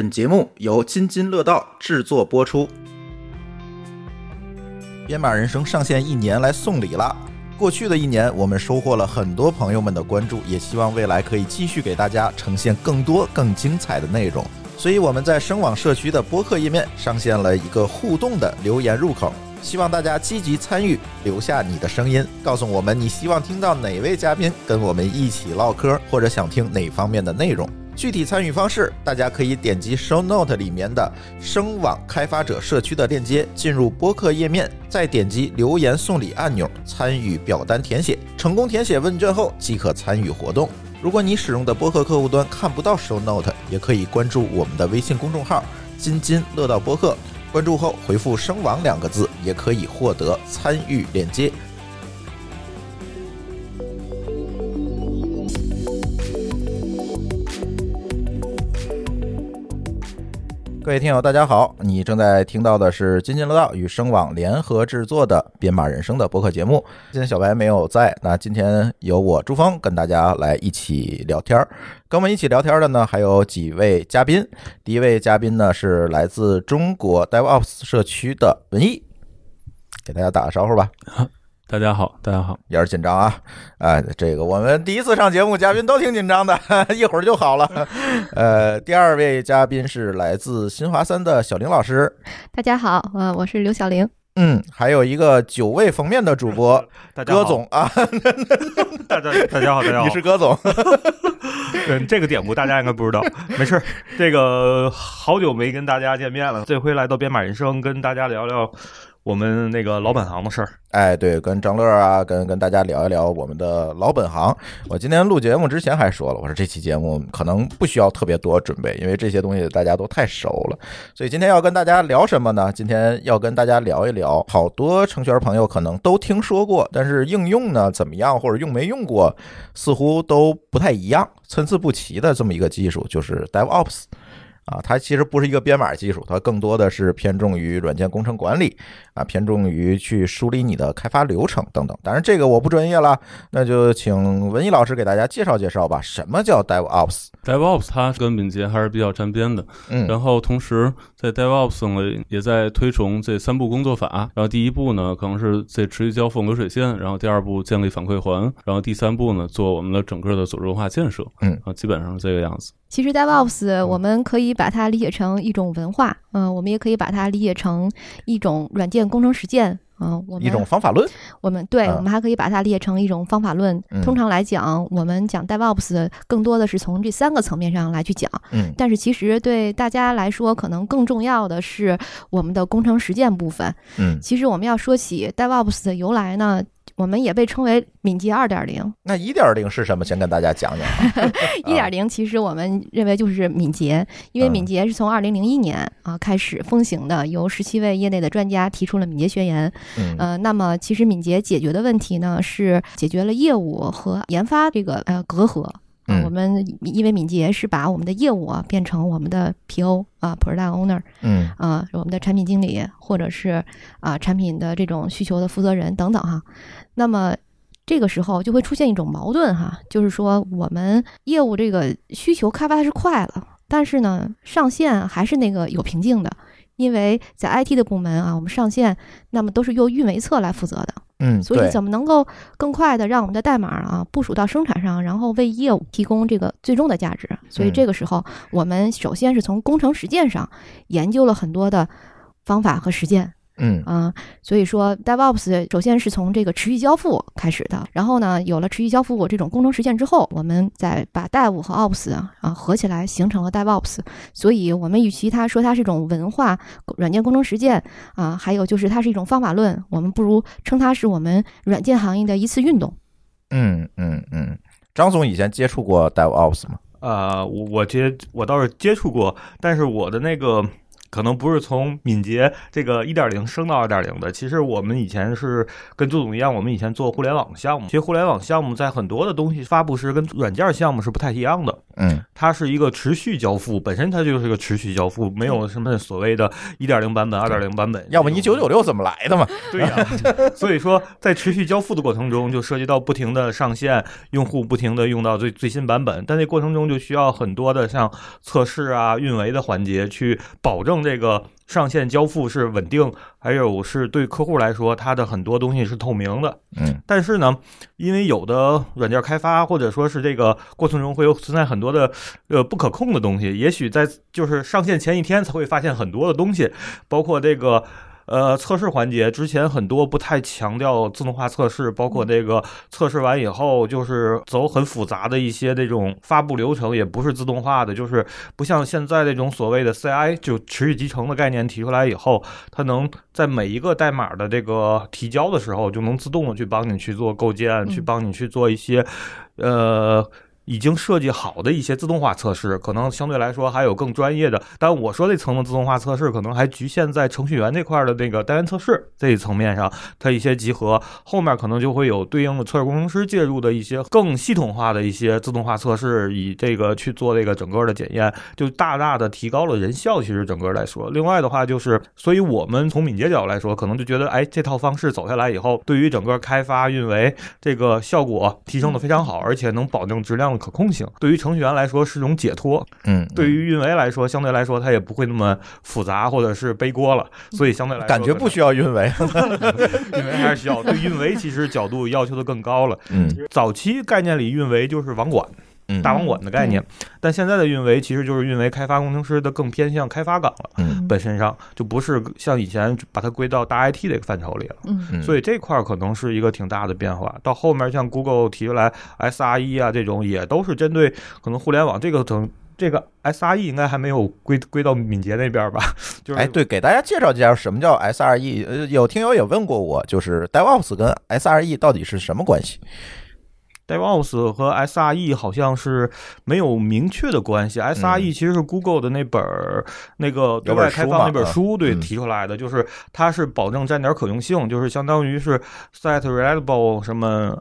本节目由津津乐道制作播出。编码人生上线一年来送礼啦！过去的一年，我们收获了很多朋友们的关注，也希望未来可以继续给大家呈现更多更精彩的内容。所以我们在声网社区的播客页面上线了一个互动的留言入口，希望大家积极参与，留下你的声音，告诉我们你希望听到哪位嘉宾跟我们一起唠嗑，或者想听哪方面的内容。具体参与方式，大家可以点击 Show Note 里面的声网开发者社区的链接，进入播客页面，再点击留言送礼按钮，参与表单填写。成功填写问卷后，即可参与活动。如果你使用的播客客户端看不到 Show Note，也可以关注我们的微信公众号“津津乐道播客”，关注后回复“声网”两个字，也可以获得参与链接。各位听友，大家好！你正在听到的是津津乐道与声网联合制作的《编码人生》的播客节目。今天小白没有在，那今天由我朱峰跟大家来一起聊天儿。跟我们一起聊天的呢，还有几位嘉宾。第一位嘉宾呢是来自中国 DevOps 社区的文艺，给大家打个招呼吧。大家好，大家好，也是紧张啊！哎，这个我们第一次上节目，嘉宾都挺紧张的，一会儿就好了。呃，第二位嘉宾是来自新华三的小林老师，大家好，呃，我是刘小玲。嗯，还有一个久未逢面的主播 葛总啊，大家大家好，大家好，你是葛总。嗯，这个典故大家应该不知道，没事这个好久没跟大家见面了，这回来到编码人生，跟大家聊聊。我们那个老本行的事儿，哎，对，跟张乐啊，跟跟大家聊一聊我们的老本行。我今天录节目之前还说了，我说这期节目可能不需要特别多准备，因为这些东西大家都太熟了。所以今天要跟大家聊什么呢？今天要跟大家聊一聊，好多程序员朋友可能都听说过，但是应用呢怎么样，或者用没用过，似乎都不太一样，参差不齐的这么一个技术，就是 DevOps。啊，它其实不是一个编码技术，它更多的是偏重于软件工程管理啊，偏重于去梳理你的开发流程等等。当然，这个我不专业了，那就请文艺老师给大家介绍介绍吧。什么叫 DevOps？DevOps 它跟敏捷还是比较沾边的。嗯，然后同时在 DevOps 呢，也在推崇这三步工作法。然后第一步呢，可能是这持续交付流水线；然后第二步建立反馈环；然后第三步呢，做我们的整个的组织文化建设。嗯，啊，基本上是这个样子。其实 DevOps 我们可以把它理解成一种文化，嗯，我们也可以把它理解成一种软件工程实践，嗯，我们一种方法论。我们对，我们还可以把它理解成一种方法论。通常来讲，我们讲 DevOps 更多的是从这三个层面上来去讲，嗯，但是其实对大家来说，可能更重要的是我们的工程实践部分。嗯，其实我们要说起 DevOps 的由来呢。我们也被称为敏捷二点零。那一点零是什么？先跟大家讲讲。一点零其实我们认为就是敏捷，因为敏捷是从二零零一年啊开始风行的，由十七位业内的专家提出了敏捷宣言。嗯，呃，那么其实敏捷解决的问题呢，是解决了业务和研发这个呃隔阂。嗯我们因为敏捷是把我们的业务啊变成我们的 PO 啊，Product Owner，嗯啊，我们的产品经理或者是啊产品的这种需求的负责人等等哈。那么这个时候就会出现一种矛盾哈，就是说我们业务这个需求开发的是快了，但是呢上线还是那个有瓶颈的，因为在 IT 的部门啊，我们上线那么都是由运维侧来负责的。嗯，所以怎么能够更快的让我们的代码啊部署到生产上，然后为业务提供这个最终的价值？所以这个时候，我们首先是从工程实践上研究了很多的方法和实践。嗯啊，所以说 DevOps 首先是从这个持续交付开始的，然后呢，有了持续交付这种工程实践之后，我们再把 Dev 和 Ops 啊合起来形成了 DevOps。所以，我们与其它说它是一种文化软件工程实践啊，还有就是它是一种方法论，我们不如称它是我们软件行业的一次运动。嗯嗯嗯，张总以前接触过 DevOps 吗？啊，我我接我倒是接触过，但是我的那个。可能不是从敏捷这个一点零升到二点零的。其实我们以前是跟朱总一样，我们以前做互联网项目。其实互联网项目在很多的东西发布时跟软件项目是不太一样的。嗯，它是一个持续交付，本身它就是个持续交付，没有什么所谓的一点零版本、二点零版本。要不你九九六怎么来的嘛？对呀。所以说，在持续交付的过程中，就涉及到不停的上线，用户不停的用到最最新版本，但这过程中就需要很多的像测试啊、运维的环节，去保证这个上线交付是稳定，还有是对客户来说，它的很多东西是透明的。嗯。但是呢，因为有的软件开发或者说是这个过程中会有存在很多的呃不可控的东西，也许在就是上线前一天才会发现很多的东西，包括这个。呃，测试环节之前很多不太强调自动化测试，包括这个测试完以后就是走很复杂的一些这种发布流程，也不是自动化的，就是不像现在这种所谓的 CI 就持续集成的概念提出来以后，它能在每一个代码的这个提交的时候就能自动的去帮你去做构建，去帮你去做一些呃。已经设计好的一些自动化测试，可能相对来说还有更专业的。但我说这层的自动化测试，可能还局限在程序员这块的那个单元测试这一层面上，它一些集合后面可能就会有对应的测试工程师介入的一些更系统化的一些自动化测试，以这个去做这个整个的检验，就大大的提高了人效。其实整个来说，另外的话就是，所以我们从敏捷角度来说，可能就觉得，哎，这套方式走下来以后，对于整个开发运维这个效果提升的非常好，而且能保证质量。可控性。对于程序员来说是种解脱，嗯，对于运维来说，相对来说它也不会那么复杂，或者是背锅了，所以相对来说感觉不需要运维，运维 还是需要。对运维其实角度要求的更高了，嗯，早期概念里运维就是网管。大网管的概念，但现在的运维其实就是运维开发工程师的更偏向开发岗了，嗯，本身上就不是像以前把它归到大 IT 这个范畴里了，嗯，所以这块可能是一个挺大的变化。到后面像 Google 提出来 SRE 啊这种，也都是针对可能互联网这个层，这个 SRE 应该还没有归归到敏捷那边吧？就是哎，对，给大家介绍介绍什么叫 SRE。呃，有听友也问过我，就是 DevOps 跟 SRE 到底是什么关系？DevOps 和 SRE 好像是没有明确的关系。SRE 其实是 Google 的那本那个对外开放那本书对提出来的，就是它是保证站点可用性，就是相当于是 Site Reliable 什么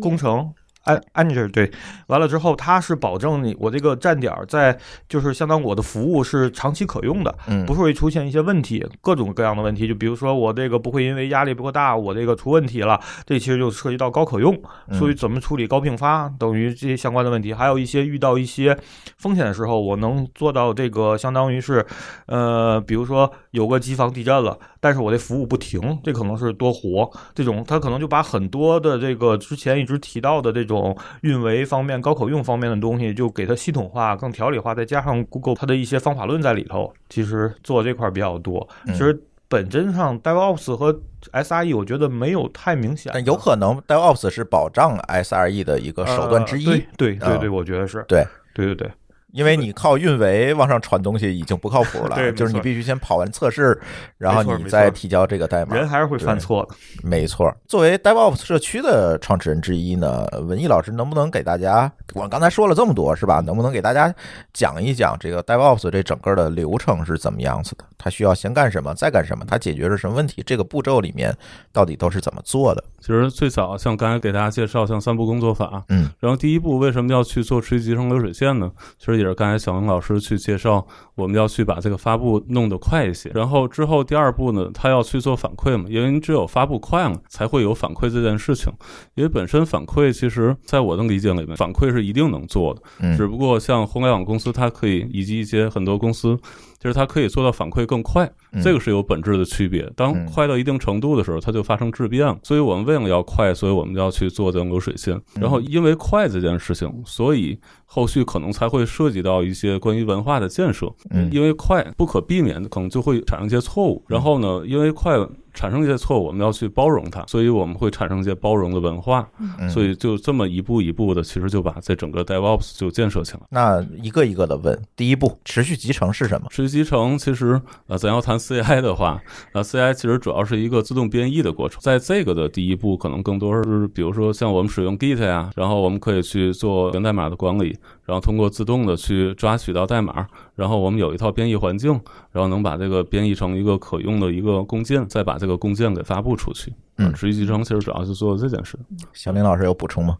工程。安安吉对，完了之后，它是保证你我这个站点在就是相当我的服务是长期可用的，嗯，不会出现一些问题，各种各样的问题，就比如说我这个不会因为压力不够大，我这个出问题了，这其实就涉及到高可用，所以怎么处理高并发等于这些相关的问题，还有一些遇到一些风险的时候，我能做到这个相当于是，呃，比如说有个机房地震了，但是我这服务不停，这可能是多活这种，它可能就把很多的这个之前一直提到的这。这种运维方面、高可用方面的东西，就给它系统化、更条理化，再加上 Google 它的一些方法论在里头，其实做这块比较多。其实本质上，DevOps 和 SRE 我觉得没有太明显，但有可能 DevOps 是保障 SRE 的一个手段之一。对对对，我觉得是对对对对。因为你靠运维往上传东西已经不靠谱了，就是你必须先跑完测试，然后你再提交这个代码。人还是会犯错的，没错。作为 DevOps 社区的创始人之一呢，文艺老师能不能给大家，我刚才说了这么多是吧？能不能给大家讲一讲这个 DevOps 这整个的流程是怎么样子的？它需要先干什么，再干什么？它解决了什么问题？这个步骤里面到底都是怎么做的？其实最早像刚才给大家介绍，像三步工作法，嗯，然后第一步为什么要去做垂直集成流水线呢？其实也是刚才小文老师去介绍，我们要去把这个发布弄得快一些。然后之后第二步呢，他要去做反馈嘛，因为你只有发布快了，才会有反馈这件事情。因为本身反馈，其实在我的理解里面，反馈是一定能做的，只不过像互联网公司，它可以以及一些很多公司。就是它可以做到反馈更快，这个是有本质的区别。当快到一定程度的时候，它就发生质变了。所以我们为了要快，所以我们要去做这种流水线。然后因为快这件事情，所以后续可能才会涉及到一些关于文化的建设。因为快不可避免的，可能就会产生一些错误。然后呢，因为快。产生一些错误，我们要去包容它，所以我们会产生一些包容的文化，所以就这么一步一步的，其实就把这整个 DevOps 就建设起来。那一个一个的问，第一步，持续集成是什么？持续集成其实呃，咱要谈 CI 的话，呃，CI 其实主要是一个自动编译的过程，在这个的第一步，可能更多是比如说像我们使用 Git 呀，然后我们可以去做源代码的管理。然后通过自动的去抓取到代码，然后我们有一套编译环境，然后能把这个编译成一个可用的一个共件，再把这个共件给发布出去。嗯，持续集成其实主要是做这件事。小林老师有补充吗？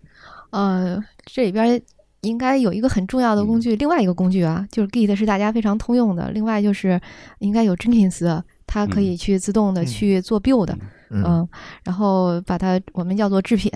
呃，这里边应该有一个很重要的工具，另外一个工具啊，就是 Git 是大家非常通用的。另外就是应该有 Jenkins，它可以去自动的去做 build，嗯，然后把它我们叫做制品，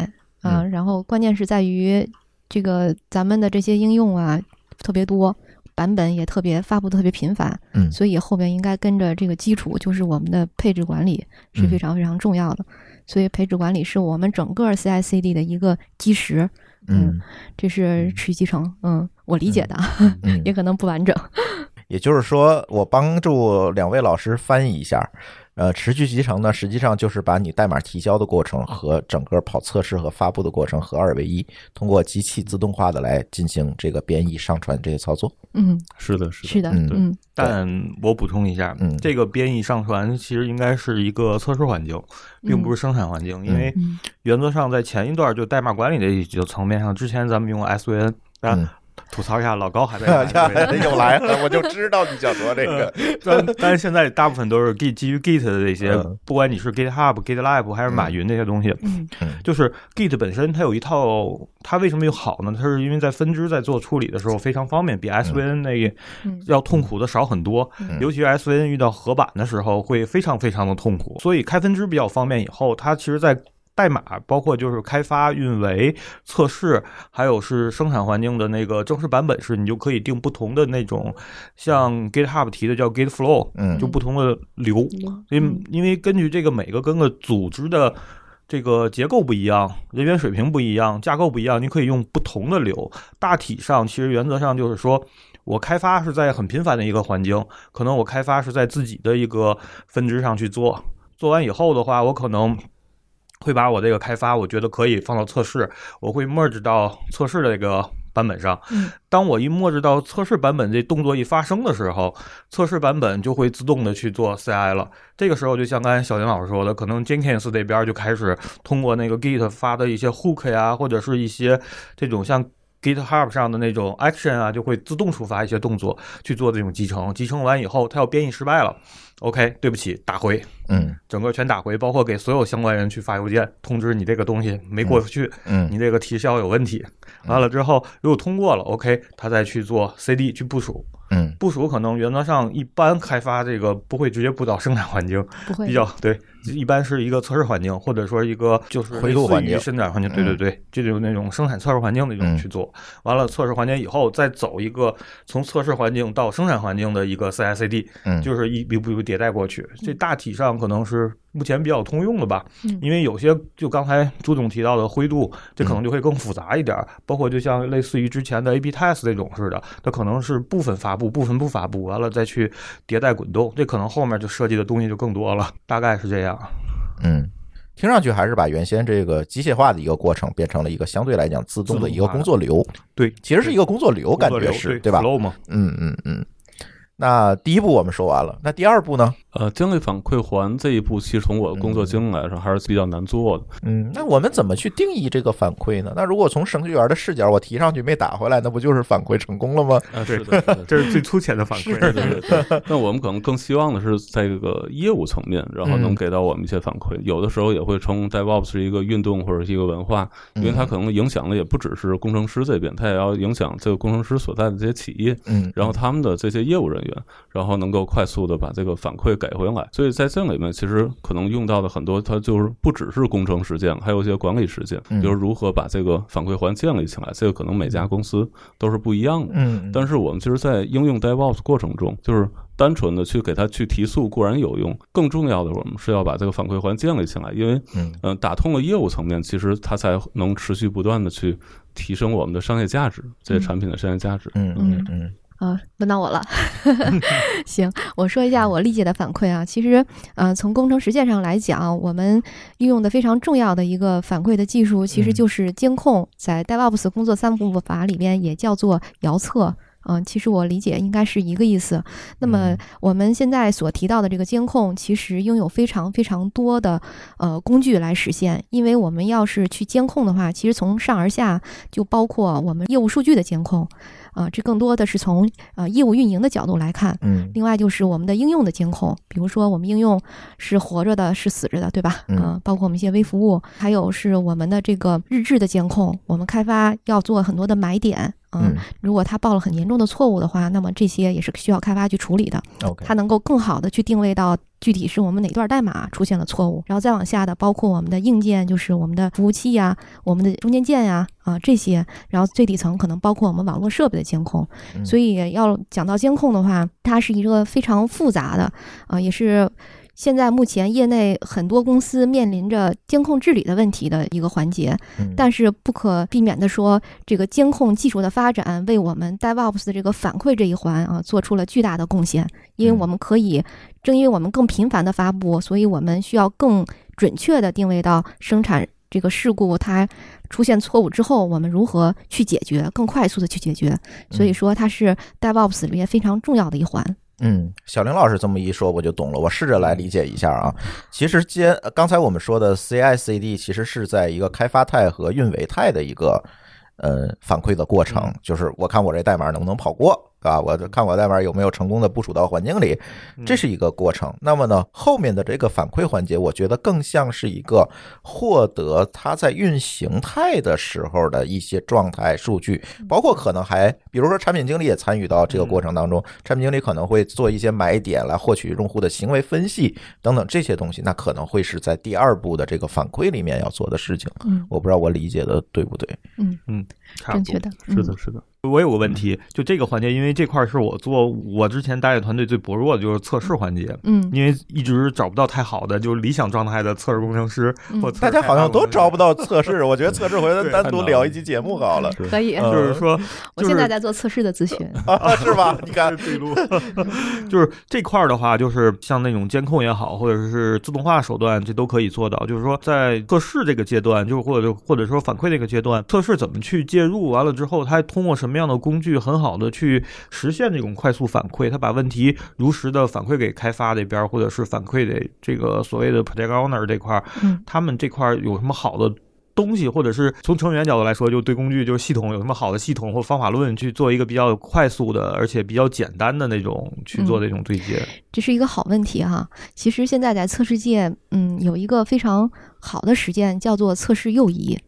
嗯，然后关键是在于这个咱们的这些应用啊特别多，版本也特别发布特别频繁，嗯，所以后面应该跟着这个基础，就是我们的配置管理是非常非常重要的。所以配置管理是我们整个 CI/CD 的一个基石，嗯，这是持续集成，嗯，我理解的，也可能不完整。也就是说，我帮助两位老师翻译一下。呃，持续集成呢，实际上就是把你代码提交的过程和整个跑测试和发布的过程合二为一，通过机器自动化的来进行这个编译、上传这些操作。嗯，是的，是的，是的，嗯。但我补充一下，嗯，这个编译上传其实应该是一个测试环境，并不是生产环境，因为原则上在前一段就代码管理的一个层面上，之前咱们用 SVN 啊。吐槽一下，老高还在 又来了，我就知道你想说这个。但但是现在大部分都是 Git 基于 Git 的这些，不管你是 GitHub、GitLab 还是马云这些东西，嗯，就是 Git 本身它有一套，它为什么又好呢？它是因为在分支在做处理的时候非常方便，比 SVN 那个要痛苦的少很多。尤其是 SVN 遇到合板的时候会非常非常的痛苦，所以开分支比较方便。以后它其实，在代码包括就是开发、运维、测试，还有是生产环境的那个正式版本是，你就可以定不同的那种，像 GitHub 提的叫 Git Flow，嗯，就不同的流。因因为根据这个每个跟个组织的这个结构不一样，人员水平不一样，架构不一样，你可以用不同的流。大体上其实原则上就是说，我开发是在很频繁的一个环境，可能我开发是在自己的一个分支上去做，做完以后的话，我可能。会把我这个开发，我觉得可以放到测试，我会 merge 到测试的这个版本上。当我一 merge 到测试版本，这动作一发生的时候，测试版本就会自动的去做 CI 了。这个时候，就像刚才小林老师说的，可能 Jenkins 这边就开始通过那个 Git 发的一些 hook 呀，或者是一些这种像 GitHub 上的那种 action 啊，就会自动触发一些动作去做这种集成。集成完以后，它要编译失败了。OK，对不起，打回，嗯，整个全打回，包括给所有相关人去发邮件通知你这个东西没过去，嗯，你这个提效有问题。完了之后，如果通过了，OK，他再去做 CD 去部署。嗯，部署可能原则上一般开发这个不会直接布到生产环境，不会比较对，一般是一个测试环境，或者说一个就是回路环境、生产环境。对对对，这就是那种生产测试环境的一种去做。完了测试环境以后，再走一个从测试环境到生产环境的一个 CI/CD，嗯，就是一步一步迭代过去。这大体上可能是。目前比较通用的吧，因为有些就刚才朱总提到的灰度，这可能就会更复杂一点。包括就像类似于之前的 A/B test 这种似的，它可能是部分发布，部分不发布，完了再去迭代滚动，这可能后面就设计的东西就更多了，大概是这样。嗯，听上去还是把原先这个机械化的一个过程变成了一个相对来讲自动的一个工作流。对，其实是一个工作流，感觉是对吧？嗯嗯嗯。那第一步我们说完了，那第二步呢？呃，经历反馈环这一步，其实从我的工作经历来说，还是比较难做的。嗯，那我们怎么去定义这个反馈呢？那如果从程序员的视角，我提上去没打回来，那不就是反馈成功了吗？啊，是的，这是最粗浅的反馈。对对对。那我们可能更希望的是，在这个业务层面，然后能给到我们一些反馈。有的时候也会称 DevOps 是一个运动或者是一个文化，因为它可能影响的也不只是工程师这边，它也要影响这个工程师所在的这些企业，嗯，然后他们的这些业务人员，然后能够快速的把这个反馈给回来。所以在在这里面，其实可能用到的很多，它就是不只是工程实践，还有一些管理实践，就是如何把这个反馈环建立起来。这个可能每家公司都是不一样的。嗯，但是我们其实，在应用 DevOps 过程中，就是单纯的去给它去提速固然有用，更重要的，我们是要把这个反馈环建立起来，因为嗯，打通了业务层面，其实它才能持续不断的去提升我们的商业价值，这些产品的商业价值。嗯嗯嗯。啊，轮到我了。行，我说一下我理解的反馈啊。其实，呃，从工程实践上来讲，我们运用的非常重要的一个反馈的技术，其实就是监控。在 DevOps 工作三步法里边也叫做遥测。嗯，其实我理解应该是一个意思。那么我们现在所提到的这个监控，其实拥有非常非常多的呃工具来实现。因为我们要是去监控的话，其实从上而下就包括我们业务数据的监控。啊，这更多的是从呃业务运营的角度来看。嗯，另外就是我们的应用的监控，比如说我们应用是活着的，是死着的，对吧？嗯，包括我们一些微服务，还有是我们的这个日志的监控。我们开发要做很多的买点，嗯，如果他报了很严重的错误的话，那么这些也是需要开发去处理的。OK，它能够更好的去定位到具体是我们哪段代码出现了错误，然后再往下的包括我们的硬件，就是我们的服务器呀、我们的中间件呀啊这些，然后最底层可能包括我们网络设备的监控。所以要讲到监控的话，它是一个非常复杂的啊，也是。现在目前业内很多公司面临着监控治理的问题的一个环节，但是不可避免的说，这个监控技术的发展为我们 DevOps 的这个反馈这一环啊做出了巨大的贡献。因为我们可以，正因为我们更频繁的发布，所以我们需要更准确的定位到生产这个事故它出现错误之后，我们如何去解决，更快速的去解决。所以说，它是 DevOps 里面非常重要的一环。嗯，小林老师这么一说，我就懂了。我试着来理解一下啊。其实，接刚才我们说的 CI/CD，其实是在一个开发态和运维态的一个呃反馈的过程，就是我看我这代码能不能跑过。啊，我看我代码有没有成功的部署到环境里，这是一个过程。那么呢，后面的这个反馈环节，我觉得更像是一个获得它在运行态的时候的一些状态数据，包括可能还，比如说产品经理也参与到这个过程当中，产品经理可能会做一些买点来获取用户的行为分析等等这些东西，那可能会是在第二步的这个反馈里面要做的事情。嗯，我不知道我理解的对不对。嗯嗯，正确的，是的，是的。我有个问题，就这个环节，因为这块是我做我之前搭建团队最薄弱的就是测试环节，嗯，因为一直找不到太好的就是理想状态的测试工程师，或大家好像都招不到测试，我觉得测试回来单独聊一期节目好了，可以，就是说，我现在在做测试的咨询。啊，是吧？你看。对路，就是这块的话，就是像那种监控也好，或者是自动化手段，这都可以做到。就是说，在测试这个阶段，就是或者或者说反馈这个阶段，测试怎么去介入，完了之后，它通过什么样的工具很。好的去实现这种快速反馈，他把问题如实的反馈给开发这边，或者是反馈给这个所谓的 project owner 这块儿，他们这块有什么好的东西，或者是从成员角度来说，就对工具就是系统有什么好的系统或方法论去做一个比较快速的，而且比较简单的那种去做这种对接。这是一个好问题哈。其实现在在测试界，嗯，有一个非常好的实践叫做测试右移。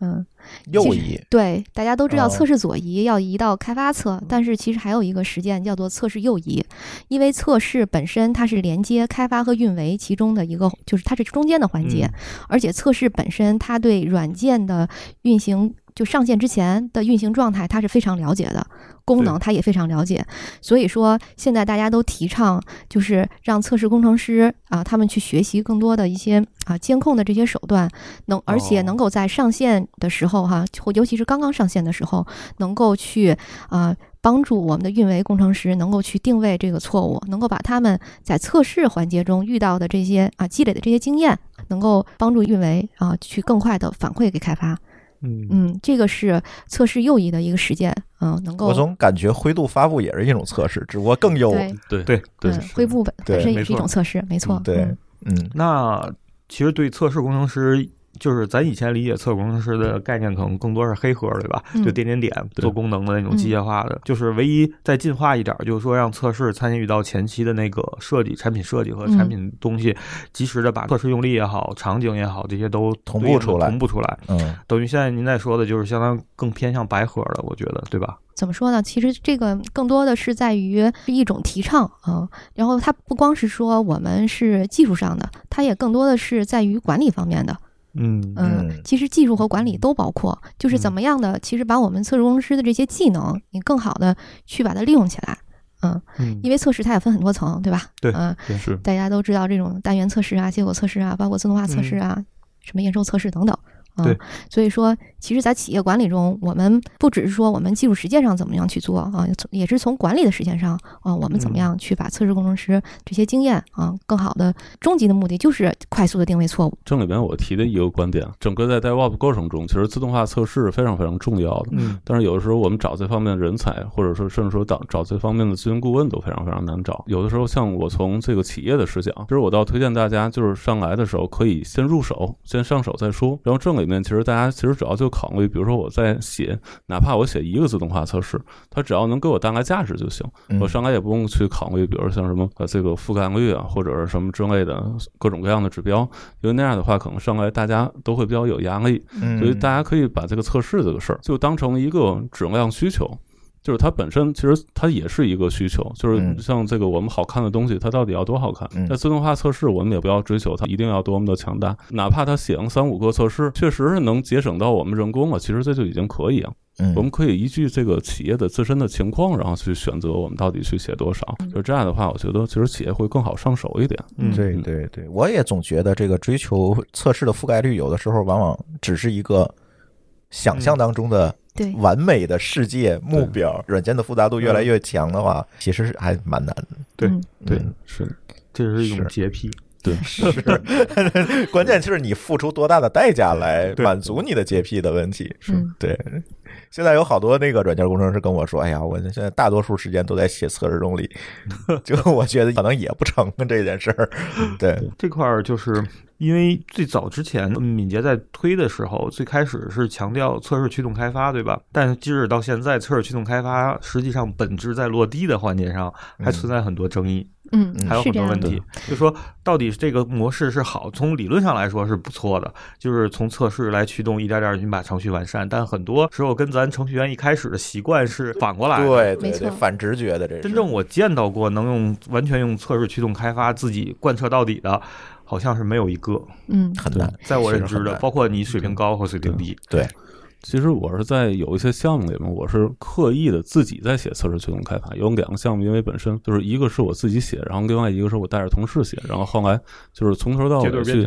嗯，右移对，大家都知道测试左移要移到开发侧，但是其实还有一个实践叫做测试右移，因为测试本身它是连接开发和运维其中的一个，就是它是中间的环节，而且测试本身它对软件的运行。就上线之前的运行状态，他是非常了解的，功能他也非常了解。所以说，现在大家都提倡，就是让测试工程师啊，他们去学习更多的一些啊监控的这些手段，能而且能够在上线的时候哈，或尤其是刚刚上线的时候，能够去啊帮助我们的运维工程师能够去定位这个错误，能够把他们在测试环节中遇到的这些啊积累的这些经验，能够帮助运维啊去更快的反馈给开发。嗯嗯，这个是测试右移的一个实践，嗯，能够。我总感觉灰度发布也是一种测试，只不过更优。对对对，灰度本本身也是一种测试，没错。对，嗯，那其实对测试工程师。就是咱以前理解测试工程师的概念，可能更多是黑盒，对吧？就点点点做功能的那种机械化的。就是唯一再进化一点，就是说让测试参与到前期的那个设计、产品设计和产品东西，及时的把测试用力也好、场景也好，这些都同步出来，同步出来。嗯，等于现在您在说的就是相当更偏向白盒了，我觉得，对吧？怎么说呢？其实这个更多的是在于一种提倡啊，然后它不光是说我们是技术上的，它也更多的是在于管理方面的。嗯嗯，其实技术和管理都包括，就是怎么样的，其实把我们测试工程师的这些技能，你更好的去把它利用起来。嗯，因为测试它也分很多层，对吧？对，嗯，是。大家都知道这种单元测试啊、结果测试啊，包括自动化测试啊、什么验收测试等等。对，所以说，其实，在企业管理中，我们不只是说我们技术实践上怎么样去做啊，也是从管理的实践上啊，我们怎么样去把测试工程师这些经验啊，更好的终极的目的就是快速的定位错误。这里边我提的一个观点，整个在 DevOps 过程中，其实自动化测试非常非常重要的。嗯，但是有的时候我们找这方面的人才，或者说甚至说找找这方面的咨询顾问都非常非常难找。有的时候，像我从这个企业的视角，其实我倒推荐大家，就是上来的时候可以先入手，先上手再说。然后这里里面，其实大家其实主要就考虑，比如说我在写，哪怕我写一个自动化测试，它只要能给我带来价值就行。我上来也不用去考虑，比如像什么呃这个覆盖率啊，或者是什么之类的各种各样的指标，因为那样的话，可能上来大家都会比较有压力。所以大家可以把这个测试这个事儿就当成一个质量需求。就是它本身其实它也是一个需求，就是像这个我们好看的东西，它到底要多好看？那自动化测试我们也不要追求它一定要多么的强大，哪怕它写三五个测试，确实是能节省到我们人工了，其实这就已经可以了。我们可以依据这个企业的自身的情况，然后去选择我们到底去写多少。就这样的话，我觉得其实企业会更好上手一点。嗯对对对，我也总觉得这个追求测试的覆盖率，有的时候往往只是一个想象当中的。对。完美的世界目标，软件的复杂度越来越强的话，其实是还蛮难的。对对，是，这是一种洁癖。对，是，关键就是你付出多大的代价来满足你的洁癖的问题。是，对。现在有好多那个软件工程师跟我说：“哎呀，我现在大多数时间都在写测试中里，就我觉得可能也不成这件事儿。”对，这块儿就是因为最早之前敏捷在推的时候，最开始是强调测试驱动开发，对吧？但是即使到现在，测试驱动开发实际上本质在落地的环节上还存在很多争议。嗯，还有很多问题，就说到底这个模式是好，从理论上来说是不错的，就是从测试来驱动，一点点你把程序完善。但很多时候跟咱程序员一开始的习惯是反过来，对对对，反直觉的这。真正我见到过能用完全用测试驱动开发自己贯彻到底的，好像是没有一个。嗯，很难，在我认知的，包括你水平高和水平低，对。其实我是在有一些项目里面，我是刻意的自己在写测试驱动开发。有两个项目，因为本身就是一个是我自己写，然后另外一个是我带着同事写，然后后来就是从头到尾去，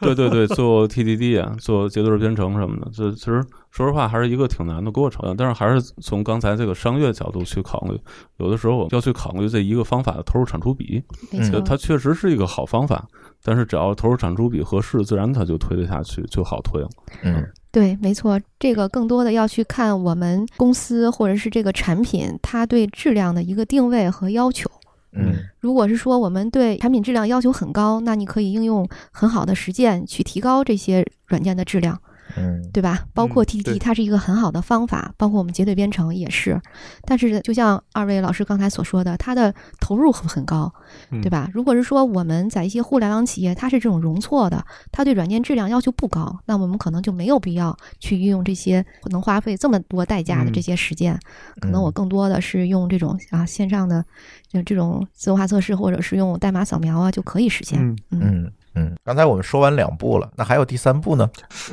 对对对，做 TDD 啊，做结对编程什么的。这其实说实话还是一个挺难的过程。但是还是从刚才这个商业角度去考虑，有的时候我要去考虑这一个方法的投入产出比。嗯，它确实是一个好方法，但是只要投入产出比合适，自然它就推得下去，就好推了。嗯。对，没错，这个更多的要去看我们公司或者是这个产品，它对质量的一个定位和要求。嗯，如果是说我们对产品质量要求很高，那你可以应用很好的实践去提高这些软件的质量。嗯，对吧？包括 TDD，它是一个很好的方法，包括我们结对编程也是。但是，就像二位老师刚才所说的，它的投入很很高，对吧？如果是说我们在一些互联网企业，它是这种容错的，它对软件质量要求不高，那我们可能就没有必要去运用这些能花费这么多代价的这些实践。可能我更多的是用这种啊线上的就这种自动化测试，或者是用代码扫描啊就可以实现。嗯。嗯，刚才我们说完两步了，那还有第三步呢？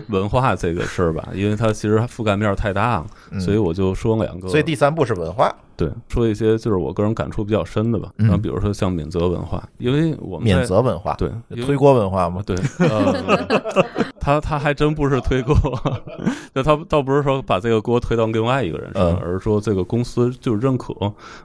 文化这个事儿吧，因为它其实覆盖面太大了，所以我就说两个。所以第三步是文化。对，说一些就是我个人感触比较深的吧。那比如说像免责文化，因为我们免责文化，对推锅文化嘛？对，他他还真不是推锅，就他倒不是说把这个锅推到另外一个人身上，而是说这个公司就认可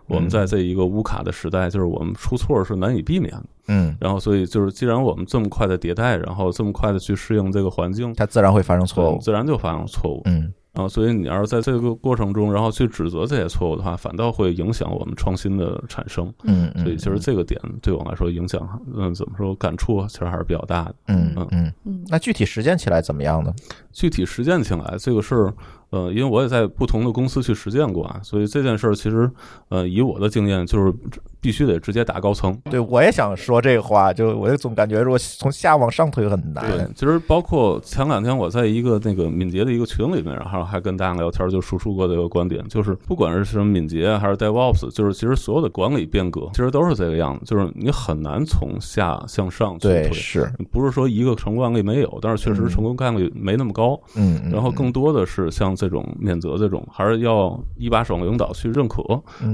我们在这一个乌卡的时代，就是我们出错是难以避免的。嗯，然后所以就是既然我们这么快的迭代，然后这么快的去适应这个环境，它自然会发生错误，自然就发生错误。嗯。啊，所以你要是在这个过程中，然后去指责这些错误的话，反倒会影响我们创新的产生。嗯，所以其实这个点对我来说影响，嗯，怎么说感触其实还是比较大的。嗯嗯嗯。那具体实践起来怎么样呢？具体实践起来，这个事儿。呃，因为我也在不同的公司去实践过啊，所以这件事儿其实，呃，以我的经验，就是必须得直接打高层。对，我也想说这话，就我也总感觉如果从下往上推很难。对，其实包括前两天我在一个那个敏捷的一个群里面，然后还跟大家聊天，就输出过这个观点，就是不管是什么敏捷还是 DevOps，就是其实所有的管理变革，其实都是这个样子，就是你很难从下向上去推。是，不是说一个成功案例没有，但是确实成功概率没那么高。嗯，然后更多的是像。这种免责，这种还是要一把手领导去认可，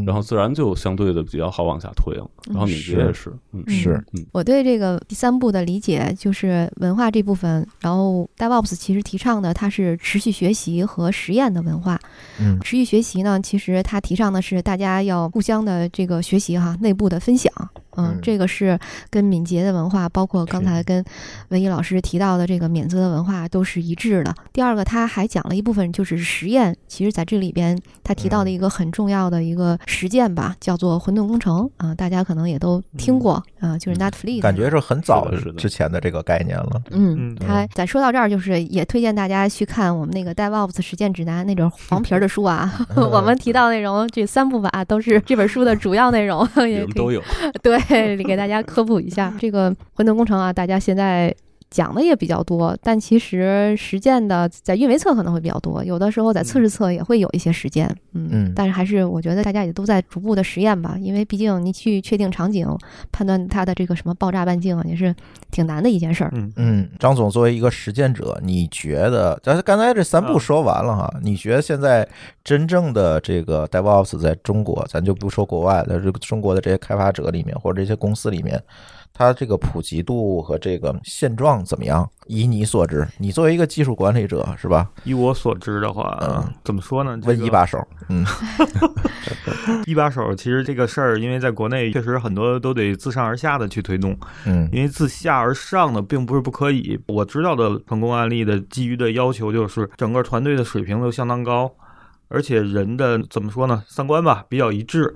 然后自然就相对的比较好往下推了。然后敏捷也是，嗯，是。我对这个第三步的理解就是文化这部分，然后 DevOps 其实提倡的它是持续学习和实验的文化。嗯，持续学习呢，其实它提倡的是大家要互相的这个学习哈，内部的分享。嗯，这个是跟敏捷的文化，包括刚才跟文艺老师提到的这个免责的文化都是一致的。第二个，他还讲了一部分就是实验，其实在这里边他提到的一个很重要的一个实践吧，叫做混沌工程啊，大家可能也都听过啊，就是 Netflix，感觉是很早之前的这个概念了。嗯，他咱说到这儿，就是也推荐大家去看我们那个 DevOps 实践指南那种黄皮儿的书啊，我们提到内容这三部吧都是这本书的主要内容，也都有。对，给大家科普一下这个混沌工程啊，大家现在。讲的也比较多，但其实实践的在运维侧可能会比较多，有的时候在测试侧也会有一些实践，嗯，嗯但是还是我觉得大家也都在逐步的实验吧，因为毕竟你去确定场景、判断它的这个什么爆炸半径啊，也是挺难的一件事儿。嗯嗯，张总作为一个实践者，你觉得咱刚才这三步说完了哈，你觉得现在真正的这个 DevOps 在中国，咱就不说国外的，这个中国的这些开发者里面或者这些公司里面。它这个普及度和这个现状怎么样？以你所知，你作为一个技术管理者是吧？以我所知的话，嗯，怎么说呢？问一把手，嗯，一把手。其实这个事儿，因为在国内确实很多都得自上而下的去推动，嗯，因为自下而上的并不是不可以。我知道的成功案例的基于的要求就是整个团队的水平都相当高，而且人的怎么说呢？三观吧比较一致。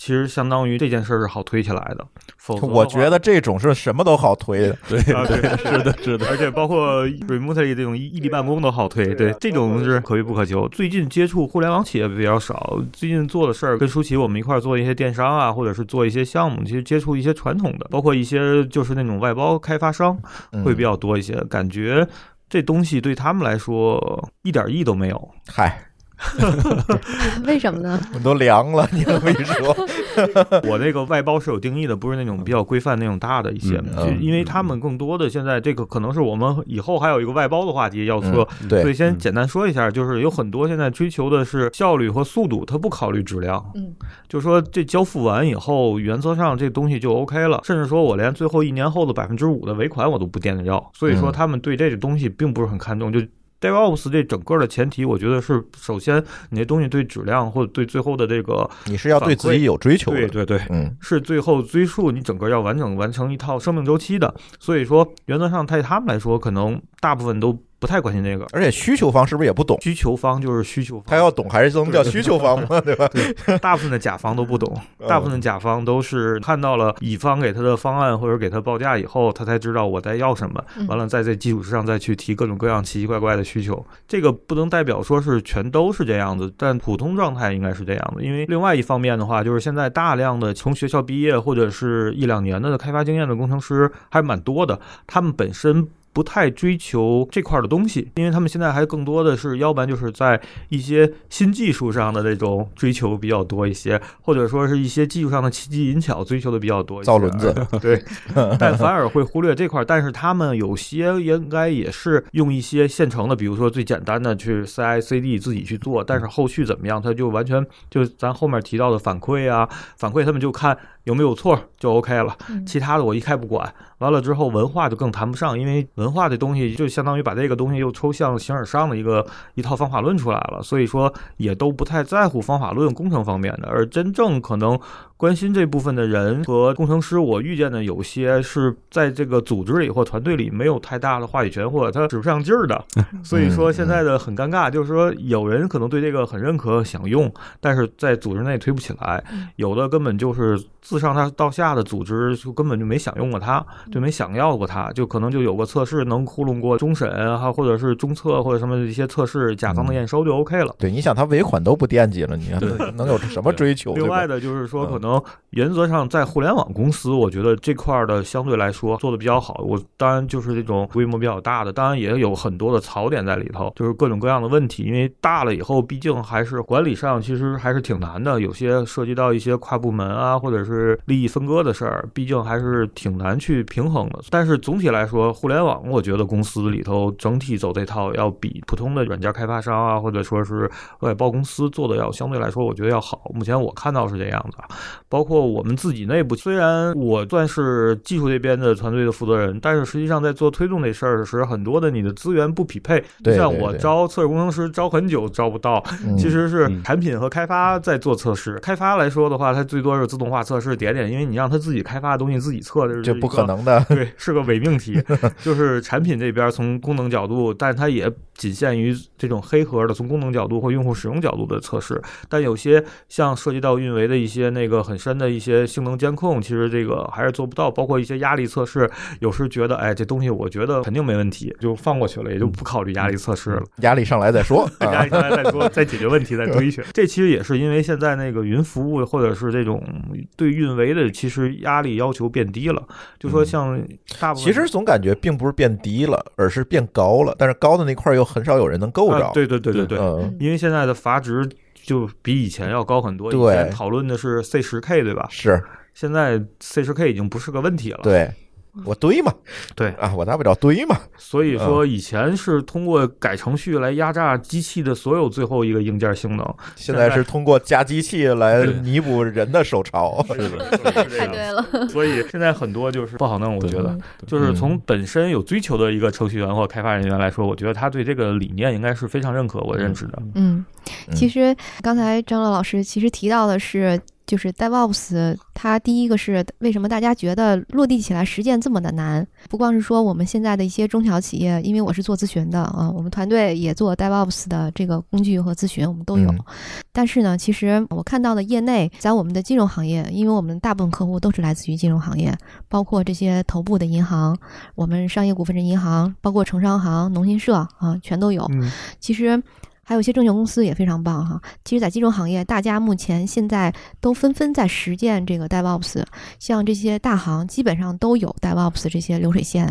其实相当于这件事儿是好推起来的，否则我觉得这种是什么都好推的。对对，是的，是的，而且包括 remotely 这种异地办公都好推。对，这种是可遇不可求。最近接触互联网企业比较少，最近做的事儿跟舒淇我们一块儿做一些电商啊，或者是做一些项目，其实接触一些传统的，包括一些就是那种外包开发商会比较多一些。感觉这东西对他们来说一点意义都没有。嗨。为什么呢？我都凉了，你这么一说。我那个外包是有定义的，不是那种比较规范那种大的一些，因为他们更多的现在这个可能是我们以后还有一个外包的话题要说，所以先简单说一下，就是有很多现在追求的是效率和速度，他不考虑质量。嗯，就说这交付完以后，原则上这东西就 OK 了，甚至说我连最后一年后的百分之五的尾款我都不惦着要，所以说他们对这个东西并不是很看重，就。DevOps 这整个的前提，我觉得是首先你这东西对质量或者对最后的这个，你是要对自己有追求，对对对，嗯，是最后追溯你整个要完整完成一套生命周期的。所以说，原则上对他们来说，可能大部分都。不太关心这个，而且需求方是不是也不懂？需求方就是需求方，他要懂还是能叫需求方嘛？对吧？大部分的甲方都不懂，大部分的甲方都是看到了乙方给他的方案或者给他报价以后，他才知道我在要什么，完了在这基础之上再去提各种各样奇奇怪怪的需求。这个不能代表说是全都是这样子，但普通状态应该是这样的。因为另外一方面的话，就是现在大量的从学校毕业或者是一两年的开发经验的工程师还蛮多的，他们本身。不太追求这块的东西，因为他们现在还更多的是，要不然就是在一些新技术上的这种追求比较多一些，或者说是一些技术上的奇技淫巧追求的比较多。造轮子，对，但反而会忽略这块。但是他们有些应该也是用一些现成的，比如说最简单的去 CI/CD 自己去做，但是后续怎么样，他就完全就咱后面提到的反馈啊，反馈他们就看。有没有错就 OK 了，其他的我一概不管。完了之后，文化就更谈不上，因为文化这东西就相当于把这个东西又抽象形而上的一个一套方法论出来了，所以说也都不太在乎方法论工程方面的。而真正可能关心这部分的人和工程师，我遇见的有些是在这个组织里或团队里没有太大的话语权，或者他使不上劲儿的。所以说现在的很尴尬，就是说有人可能对这个很认可想用，但是在组织内推不起来，有的根本就是。自上他到下的组织就根本就没想用过它，就没想要过它，就可能就有个测试能糊弄过终审哈，或者是中测或者什么一些测试，甲方的验收就 OK 了。对，你想他尾款都不惦记了，你能有什么追求？另外的就是说，可能能原则上在互联网公司，我觉得这块儿的相对来说做的比较好。我当然就是这种规模比较大的，当然也有很多的槽点在里头，就是各种各样的问题。因为大了以后，毕竟还是管理上其实还是挺难的，有些涉及到一些跨部门啊，或者是。利益分割的事儿，毕竟还是挺难去平衡的。但是总体来说，互联网我觉得公司里头整体走这套要比普通的软件开发商啊，或者说是外包公司做的要相对来说，我觉得要好。目前我看到是这样子。包括我们自己内部，虽然我算是技术这边的团队的负责人，但是实际上在做推动这事儿的时候，很多的你的资源不匹配。像我招测试工程师招很久招不到，其实是产品和开发在做测试。开发来说的话，它最多是自动化测试点点，因为你让他自己开发的东西自己测，这不可能的。对，是个伪命题。就是产品这边从功能角度，但它也仅限于这种黑盒的从功能角度或用户使用角度的测试。但有些像涉及到运维的一些那个很深的一些性能监控，其实这个还是做不到。包括一些压力测试，有时觉得哎，这东西我觉得肯定没问题，就放过去了，也就不考虑压力测试了。压力上来再说，压力上来再说，再解决问题再堆去。这其实也是因为现在那个云服务或者是这种对运维的其实压力要求变低了。就说像大部分，其实总感觉并不是变低了，而是变高了。但是高的那块又很少有人能够着。对对对对对，因为现在的阀值。就比以前要高很多。以前讨论的是 C 十 K 对吧？是，现在 C 十 K 已经不是个问题了。对。我堆嘛，对啊，我大不了堆嘛。所以说，以前是通过改程序来压榨机器的所有最后一个硬件性能，现在是通过加机器来弥补人的手潮。是的，太对了。所以现在很多就是不好弄，我觉得，就是从本身有追求的一个程序员或开发人员来说，我觉得他对这个理念应该是非常认可，我认识的。嗯，其实刚才张乐老师其实提到的是。就是 DevOps，它第一个是为什么大家觉得落地起来实践这么的难？不光是说我们现在的一些中小企业，因为我是做咨询的啊，我们团队也做 DevOps 的这个工具和咨询，我们都有。但是呢，其实我看到的业内，在我们的金融行业，因为我们大部分客户都是来自于金融行业，包括这些头部的银行，我们商业股份制银行，包括城商行、农信社啊，全都有。其实。还有一些证券公司也非常棒哈。其实，在金融行业，大家目前现在都纷纷在实践这个 DevOps。像这些大行，基本上都有 DevOps 这些流水线，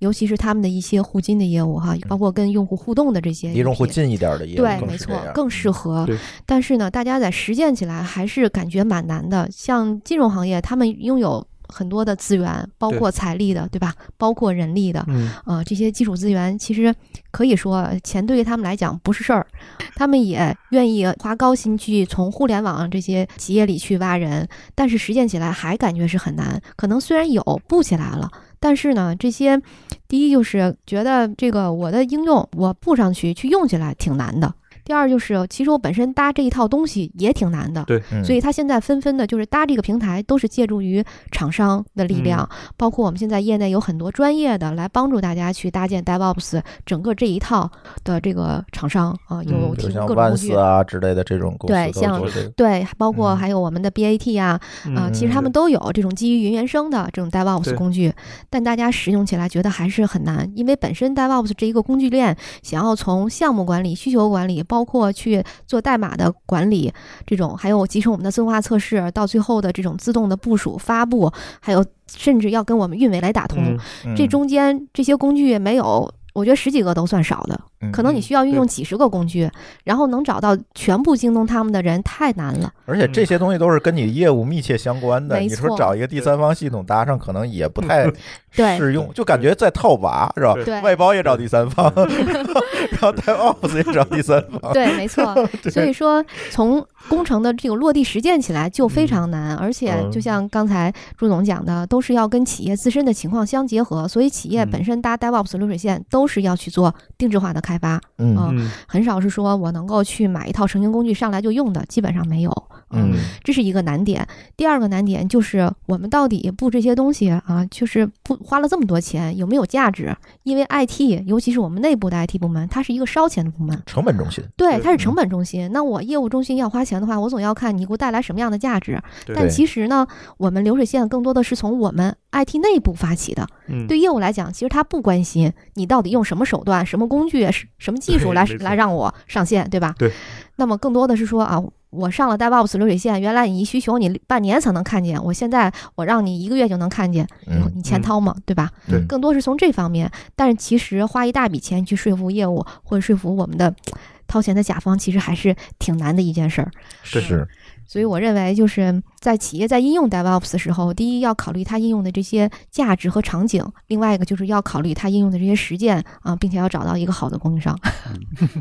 尤其是他们的一些互金的业务哈，包括跟用户互动的这些，离用户近一点的业务，对，没错，更适合。但是呢，大家在实践起来还是感觉蛮难的。像金融行业，他们拥有。很多的资源，包括财力的，对吧？包括人力的，嗯，呃，这些基础资源，其实可以说钱对于他们来讲不是事儿，他们也愿意花高薪去从互联网这些企业里去挖人，但是实践起来还感觉是很难。可能虽然有布起来了，但是呢，这些第一就是觉得这个我的应用我布上去去用起来挺难的。第二就是，其实我本身搭这一套东西也挺难的，对，所以他现在纷纷的，就是搭这个平台都是借助于厂商的力量，包括我们现在业内有很多专业的来帮助大家去搭建 DevOps 整个这一套的这个厂商啊，有提供各种工具啊之类的这种对，像对，包括还有我们的 BAT 啊啊，其实他们都有这种基于云原生的这种 DevOps 工具，但大家使用起来觉得还是很难，因为本身 DevOps 这一个工具链，想要从项目管理、需求管理包包括去做代码的管理，这种还有集成我们的自动化测试，到最后的这种自动的部署、发布，还有甚至要跟我们运维来打通，这中间这些工具没有。我觉得十几个都算少的，可能你需要运用几十个工具，然后能找到全部精通他们的人太难了。而且这些东西都是跟你业务密切相关的，你说找一个第三方系统搭上，可能也不太 适用，就感觉在套娃是吧？外包也找第三方，然后带 Office 也找第三方。对，没错。所以说，从工程的这个落地实践起来就非常难，而且就像刚才朱总讲的，都是要跟企业自身的情况相结合，所以企业本身搭 DevOps 流水线都。都是要去做定制化的开发，嗯，很少是说我能够去买一套成型工具上来就用的，基本上没有，嗯，这是一个难点。第二个难点就是我们到底布这些东西啊，就是不花了这么多钱有没有价值？因为 IT，尤其是我们内部的 IT 部门，它是一个烧钱的部门，成本中心，对，它是成本中心。那我业务中心要花钱的话，我总要看你给我带来什么样的价值。但其实呢，我们流水线更多的是从我们 IT 内部发起的。对业务来讲，其实他不关心你到底用什么手段、什么工具、什什么技术来来让我上线，对吧？对。那么更多的是说啊，我上了 DevOps 流水线，原来你一需求你半年才能看见，我现在我让你一个月就能看见，你钱掏吗，对吧？对。更多是从这方面，但是其实花一大笔钱去说服业务或者说服我们的 掏钱的甲方，其实还是挺难的一件事儿。是。所以我认为就是在企业在应用 DevOps 的时候，第一要考虑它应用的这些价值和场景，另外一个就是要考虑它应用的这些实践啊，并且要找到一个好的供应商。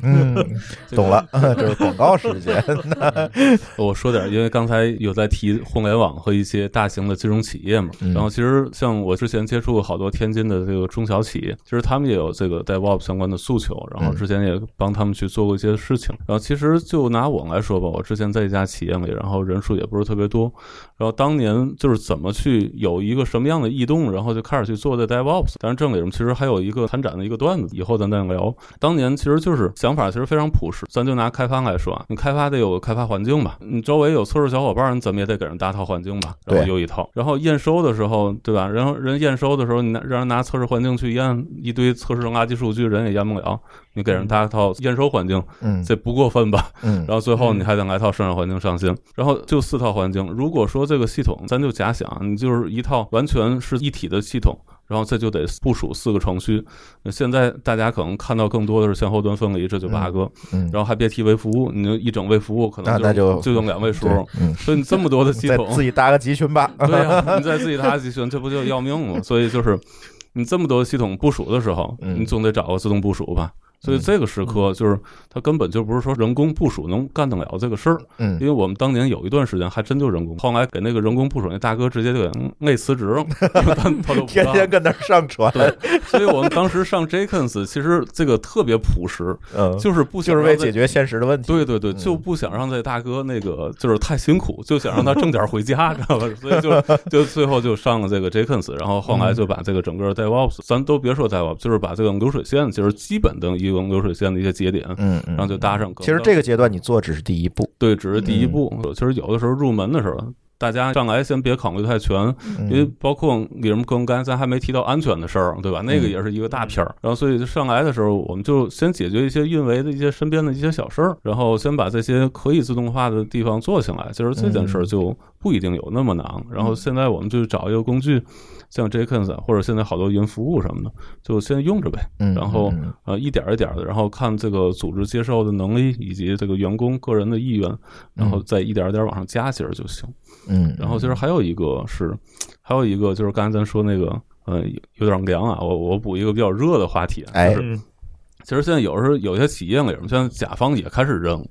嗯，懂了，这是广告时间。我说点，因为刚才有在提互联网和一些大型的金融企业嘛，然后其实像我之前接触过好多天津的这个中小企业，其实他们也有这个 DevOps 相关的诉求，然后之前也帮他们去做过一些事情。然后其实就拿我来说吧，我之前在一家企业里，然后人数也不是特别多，然后当年就是怎么去有一个什么样的异动，然后就开始去做这 DevOps。但是这里面其实还有一个参展的一个段子，以后咱再聊。当年其实就是想法其实非常朴实，咱就拿开发来说啊，你开发得有个开发环境吧，你周围有测试小伙伴，你怎么也得给人搭套环境吧，然后有一套。然后验收的时候，对吧？然后人验收的时候，你拿让人拿测试环境去验一堆测试垃圾数据，人也验不了。你给人搭套验收环境，嗯，这不过分吧？嗯。然后最后你还得来套生产环境上线，然后就四套环境。如果说这个系统，咱就假想，你就是一套完全是一体的系统。然后这就得部署四个程序，现在大家可能看到更多的是前后端分离，这就八个，然后还别提微服务，你就一整微服务可能就就用两位数，所以你这么多的系 统，自己搭个集群吧，对呀，你再自己搭个集群，这不就要命吗？所以就是你这么多系统部署的时候，你总得找个自动部署吧。所以这个时刻就是它根本就不是说人工部署能干得了这个事儿，嗯，因为我们当年有一段时间还真就人工，后来给那个人工部署那大哥直接就给累辞职了，他他都天天跟那上传。对，所以我们当时上 Jenkins，其实这个特别朴实，嗯，就是不就是为解决现实的问题。对对对，就不想让这大哥那个就是太辛苦，就想让他挣点回家，知道吧？所以就 就最后就上了这个 Jenkins，然后后来就把这个整个 DevOps，咱都别说 DevOps，就是把这个流水线，就是基本的一个流水线的一些。节点，嗯，然后就搭上。其实这个阶段你做只是第一步，对，只是第一步。其实有的时候入门的时候，大家上来先别考虑太全，因为包括李什跟刚才咱还没提到安全的事儿，对吧？那个也是一个大片儿。然后所以就上来的时候，我们就先解决一些运维的一些身边的一些小事儿，然后先把这些可以自动化的地方做起来。其实这件事儿就不一定有那么难。然后现在我们就找一个工具。像 Jenkins 或者现在好多云服务什么的，就先用着呗。然后呃一点一点的，然后看这个组织接受的能力以及这个员工个人的意愿，然后再一点一点往上加其实就行。嗯。然后其实还有一个是，还有一个就是刚才咱说那个，呃，有点凉啊。我我补一个比较热的话题。哎。其实现在有时候有些企业里面，像甲方也开始扔。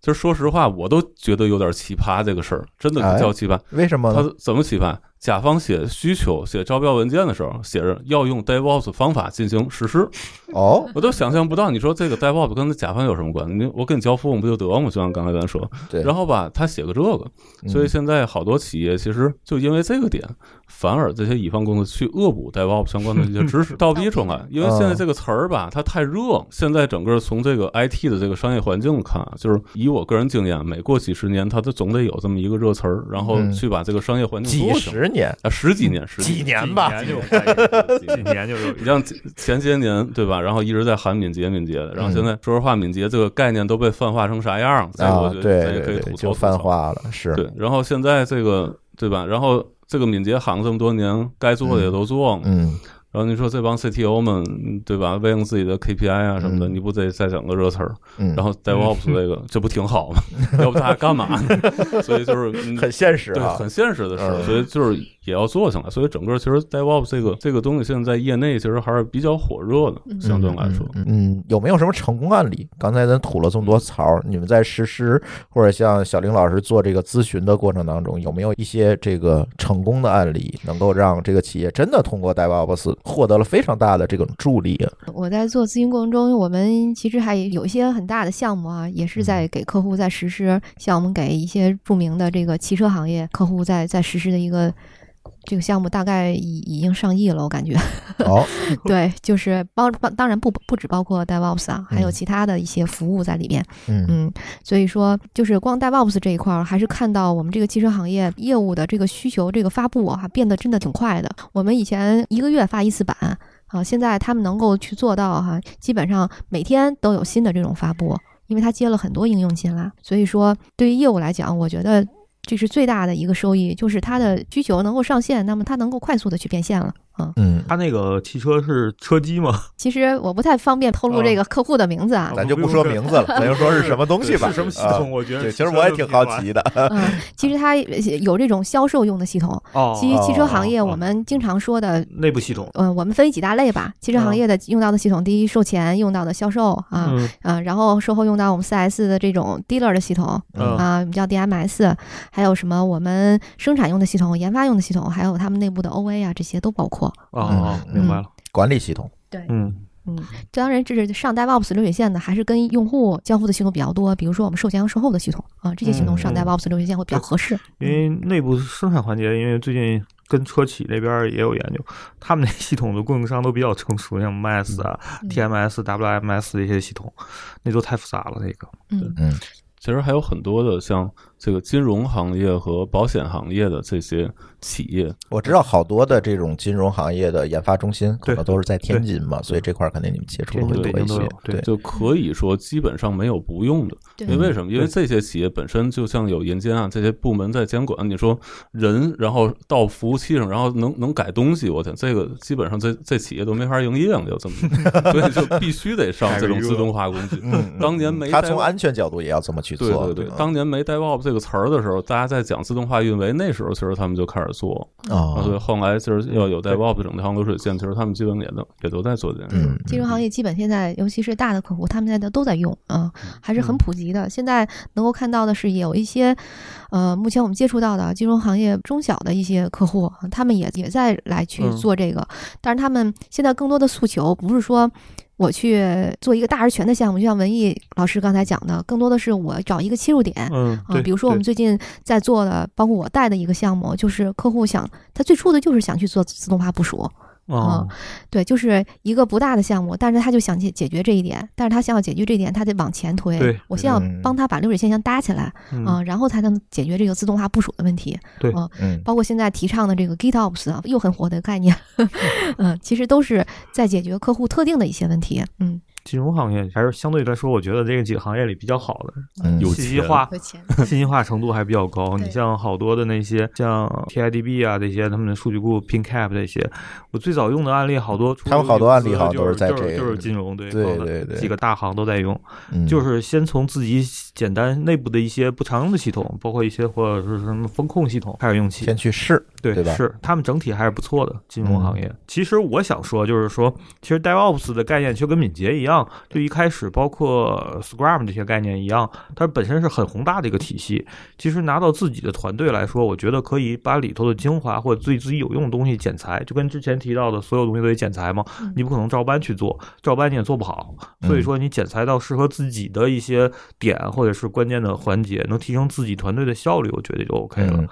其实说实话，我都觉得有点奇葩。这个事儿真的叫奇葩。为什么？他怎么奇葩？甲方写需求、写招标文件的时候，写着要用 DevOps 方法进行实施。哦，我都想象不到。你说这个 DevOps 跟甲方有什么关系？你我给你交付不就得了吗？就像刚才咱说，对。然后吧，他写个这个，所以现在好多企业其实就因为这个点，反而这些乙方公司去恶补 DevOps 相关的一些知识，倒逼出来。因为现在这个词儿吧，它太热。现在整个从这个 IT 的这个商业环境看，就是以我个人经验，每过几十年，它都总得有这么一个热词儿，然后去把这个商业环境几十年啊十几年。十几年吧，几年就 几年就你像前些年对吧？然后一直在喊敏捷敏捷的，然后现在说实话，敏捷这个概念都被泛化成啥样？啊，对，对，就泛化了，是对。然后现在这个对吧？然后这个敏捷喊了这么多年，该做的也都做了，嗯。然后你说这帮 CTO 们，对吧？为了自己的 KPI 啊什么的，你不得再整个热词儿？然后 DevOps 这个，这不挺好吗？要不他还干嘛呢？所以就是 很现实啊，很现实的事。所以就是也要做起来。所以整个其实 DevOps 这个这个东西，现在在业内其实还是比较火热的，相对来说。嗯，有没有什么成功案例？刚才咱吐了这么多槽，你们在实施或者像小林老师做这个咨询的过程当中，有没有一些这个成功的案例，能够让这个企业真的通过 DevOps？获得了非常大的这种助力。我在做咨询过程中，我们其实还有一些很大的项目啊，也是在给客户在实施。像我们给一些著名的这个汽车行业客户在在实施的一个这个项目，大概已已经上亿了，我感觉。哦，对，就是包包，当然不不只包括 DevOps 啊，还有其他的一些服务在里边。嗯嗯，所以说就是光 DevOps 这一块儿，还是看到我们这个汽车行业业务的这个需求，这个发布啊，变得真的挺快的。我们以前一个月发一次版啊，现在他们能够去做到哈，基本上每天都有新的这种发布，因为他接了很多应用进来。所以说，对于业务来讲，我觉得。这是最大的一个收益，就是它的需求能够上线，那么它能够快速的去变现了。嗯嗯，他那个汽车是车机吗？其实我不太方便透露这个客户的名字啊。咱就不说名字了，咱就说是什么东西吧。是什么系统？我觉得其实我也挺好奇的。嗯，其实它有这种销售用的系统。哦，其实汽车行业我们经常说的内部系统。嗯，我们分几大类吧。汽车行业的用到的系统，第一售前用到的销售啊，啊，然后售后用到我们四 S 的这种 dealer 的系统啊，我们叫 DMS，还有什么我们生产用的系统、研发用的系统，还有他们内部的 OA 啊，这些都包括。哦，明白了。管理系统。对，嗯嗯，当然这是上 DevOps 流水线的，还是跟用户交互的系统比较多。比如说我们售前和售后的系统啊，这些系统上 DevOps 流水线会比较合适。因为内部生产环节，因为最近跟车企那边也有研究，他们那系统的供应商都比较成熟，像 MAS 啊、TMS、WMS 这些系统，那都太复杂了。那个，嗯嗯，其实还有很多的像。这个金融行业和保险行业的这些企业，我知道好多的这种金融行业的研发中心可能都是在天津嘛，所以这块肯定你们接触的会多一些。对，就可以说基本上没有不用的。因为为什么？因为这些企业本身就像有银监啊这些部门在监管。你说人，然后到服务器上，然后能能改东西，我天，这个基本上这这企业都没法营业了，就这么，所以就必须得上这种自动化工具。当年没，他从安全角度也要这么去做。对对对，当年没 DevOps 这个词儿的时候，大家在讲自动化运维，那时候其实他们就开始做啊。所以后来其实要有 DevOps 整条流水线，其实他们基本也都也都在做这件事。金融行业基本现在，尤其是大的客户，他们现在都在用啊，还是很普及的。现在能够看到的是，有一些呃，目前我们接触到的金融行业中小的一些客户，他们也也在来去做这个，但是他们现在更多的诉求不是说。我去做一个大而全的项目，就像文艺老师刚才讲的，更多的是我找一个切入点。嗯，啊，比如说我们最近在做的，包括我带的一个项目，就是客户想，他最初的就是想去做自动化部署。啊，对，就是一个不大的项目，但是他就想解解决这一点，但是他想要解决这一点，他得往前推。对，我先要帮他把流水线先搭起来啊，然后才能解决这个自动化部署的问题。对，嗯，包括现在提倡的这个 GitOps 啊，又很火的概念，嗯，其实都是在解决客户特定的一些问题。嗯。金融行业还是相对来说，我觉得这个几个行业里比较好的，有信息化，信息化程度还比较高。你像好多的那些，像 TIDB 啊这些，他们的数据库 PinCap 这些，我最早用的案例好多，他们好多案例好像都是在这，就是金融对对对对，几个大行都在用，就是先从自己简单内部的一些不常用的系统，包括一些或者是什么风控系统开始用起，先去试，对对吧？是他们整体还是不错的金融行业。其实我想说，就是说，其实 DevOps 的概念就跟敏捷一样。就一开始，包括 Scrum 这些概念一样，它本身是很宏大的一个体系。其实拿到自己的团队来说，我觉得可以把里头的精华或者对自己有用的东西剪裁，就跟之前提到的所有东西都得剪裁嘛。你不可能照搬去做，照搬你也做不好。所以说，你剪裁到适合自己的一些点或者是关键的环节，能提升自己团队的效率，我觉得就 OK 了。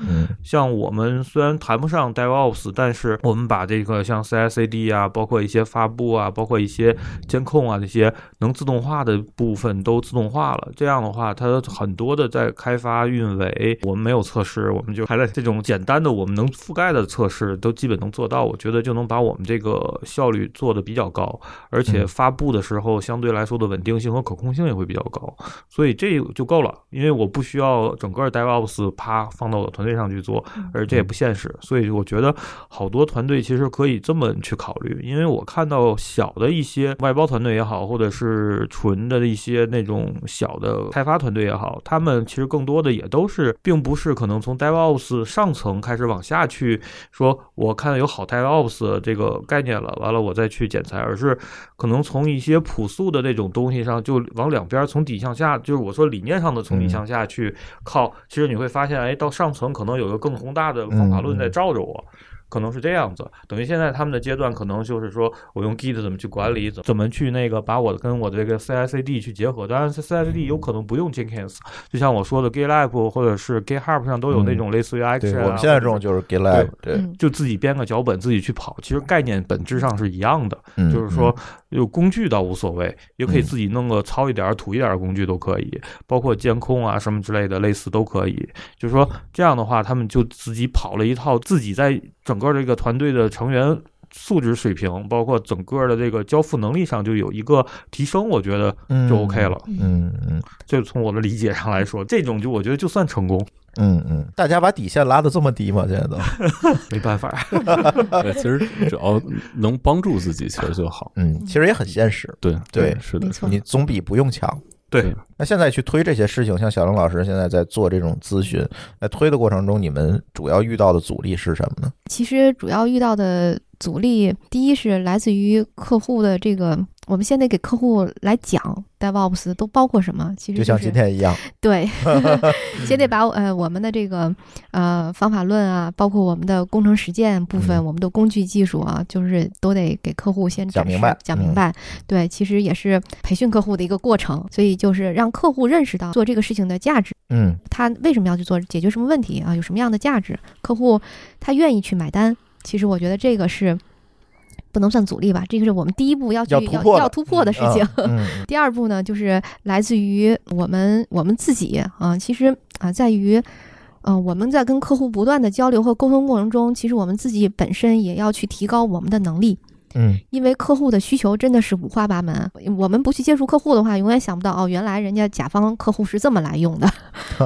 像我们虽然谈不上 DevOps，但是我们把这个像 CI/CD 啊，包括一些发布啊，包括一些监控啊这些。能自动化的部分都自动化了，这样的话，它很多的在开发运维，我们没有测试，我们就还在这种简单的我们能覆盖的测试都基本能做到，我觉得就能把我们这个效率做的比较高，而且发布的时候相对来说的稳定性和可控性也会比较高，所以这就够了，因为我不需要整个 DevOps 啪放到我的团队上去做，而这也不现实，所以我觉得好多团队其实可以这么去考虑，因为我看到小的一些外包团队也好，或者是纯的一些那种小的开发团队也好，他们其实更多的也都是，并不是可能从 DevOps 上层开始往下去说，我看到有好 DevOps 这个概念了，完了我再去剪裁，而是可能从一些朴素的那种东西上，就往两边从底向下，就是我说理念上的从底向下去靠。其实你会发现，哎，到上层可能有个更宏大的方法论在罩着我。可能是这样子，等于现在他们的阶段可能就是说我用 Git 怎么去管理，怎怎么去那个把我的跟我的这个 CI/CD 去结合。当然，CI/CD 有可能不用 Jenkins，就像我说的 GitLab 或者是 GitHub 上都有那种类似于 Action。我们现在这种就是 GitLab，对，就自己编个脚本自己去跑，其实概念本质上是一样的，就是说有工具倒无所谓，也可以自己弄个糙一点、土一点的工具都可以，包括监控啊什么之类的，类似都可以。就是说这样的话，他们就自己跑了一套，自己在整个这个团队的成员素质水平，包括整个的这个交付能力上就有一个提升，我觉得就 OK 了。嗯嗯，就从我的理解上来说，这种就我觉得就算成功。嗯嗯，大家把底线拉的这么低吗？现在都 没办法。对，其实只要能帮助自己，其实就好。嗯，其实也很现实。对对，是的，你总比不用强。对，那现在去推这些事情，像小龙老师现在在做这种咨询，在推的过程中，你们主要遇到的阻力是什么呢？其实主要遇到的阻力，第一是来自于客户的这个。我们先得给客户来讲，DevOps 都包括什么？其实就像今天一样，对，先得把呃我们的这个呃方法论啊，包括我们的工程实践部分，我们的工具技术啊，就是都得给客户先讲明白，讲明白。对，其实也是培训客户的一个过程，所以就是让客户认识到做这个事情的价值。嗯，他为什么要去做？解决什么问题啊？有什么样的价值？客户他愿意去买单。其实我觉得这个是。不能算阻力吧，这个是我们第一步要去要要突破的事情。第二步呢，就是来自于我们我们自己啊，其实啊，在于，嗯，我们在跟客户不断的交流和沟通过程中，其实我们自己本身也要去提高我们的能力。嗯，因为客户的需求真的是五花八门，我们不去接触客户的话，永远想不到哦，原来人家甲方客户是这么来用的，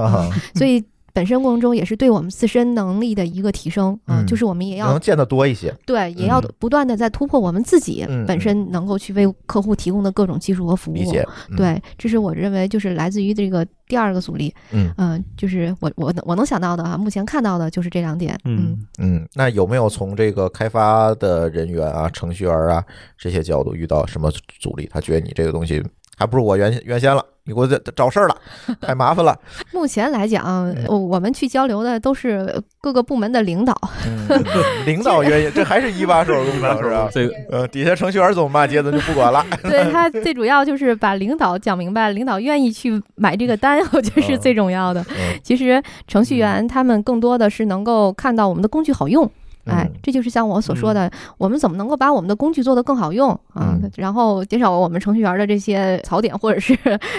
所以。本身过程中也是对我们自身能力的一个提升啊，就是我们也要能见得多一些，对，也要不断的在突破我们自己本身能够去为客户提供的各种技术和服务。对，这是我认为就是来自于这个第二个阻力。嗯嗯，就是我我我能想到的啊，目前看到的就是这两点。嗯嗯，那有没有从这个开发的人员啊、程序员啊这些角度遇到什么阻力？他觉得你这个东西还不如我原原先了。你给我这找事儿了，太麻烦了。目前来讲，我们去交流的都是各个部门的领导。领导原因，这还是一把手工程是吧？这个呃，底下程序员怎么骂街的就不管了。对他最主要就是把领导讲明白，领导愿意去买这个单，我觉得是最重要的。其实程序员他们更多的是能够看到我们的工具好用。哎，这就是像我所说的，我们怎么能够把我们的工具做得更好用啊？然后减少我们程序员的这些槽点，或者是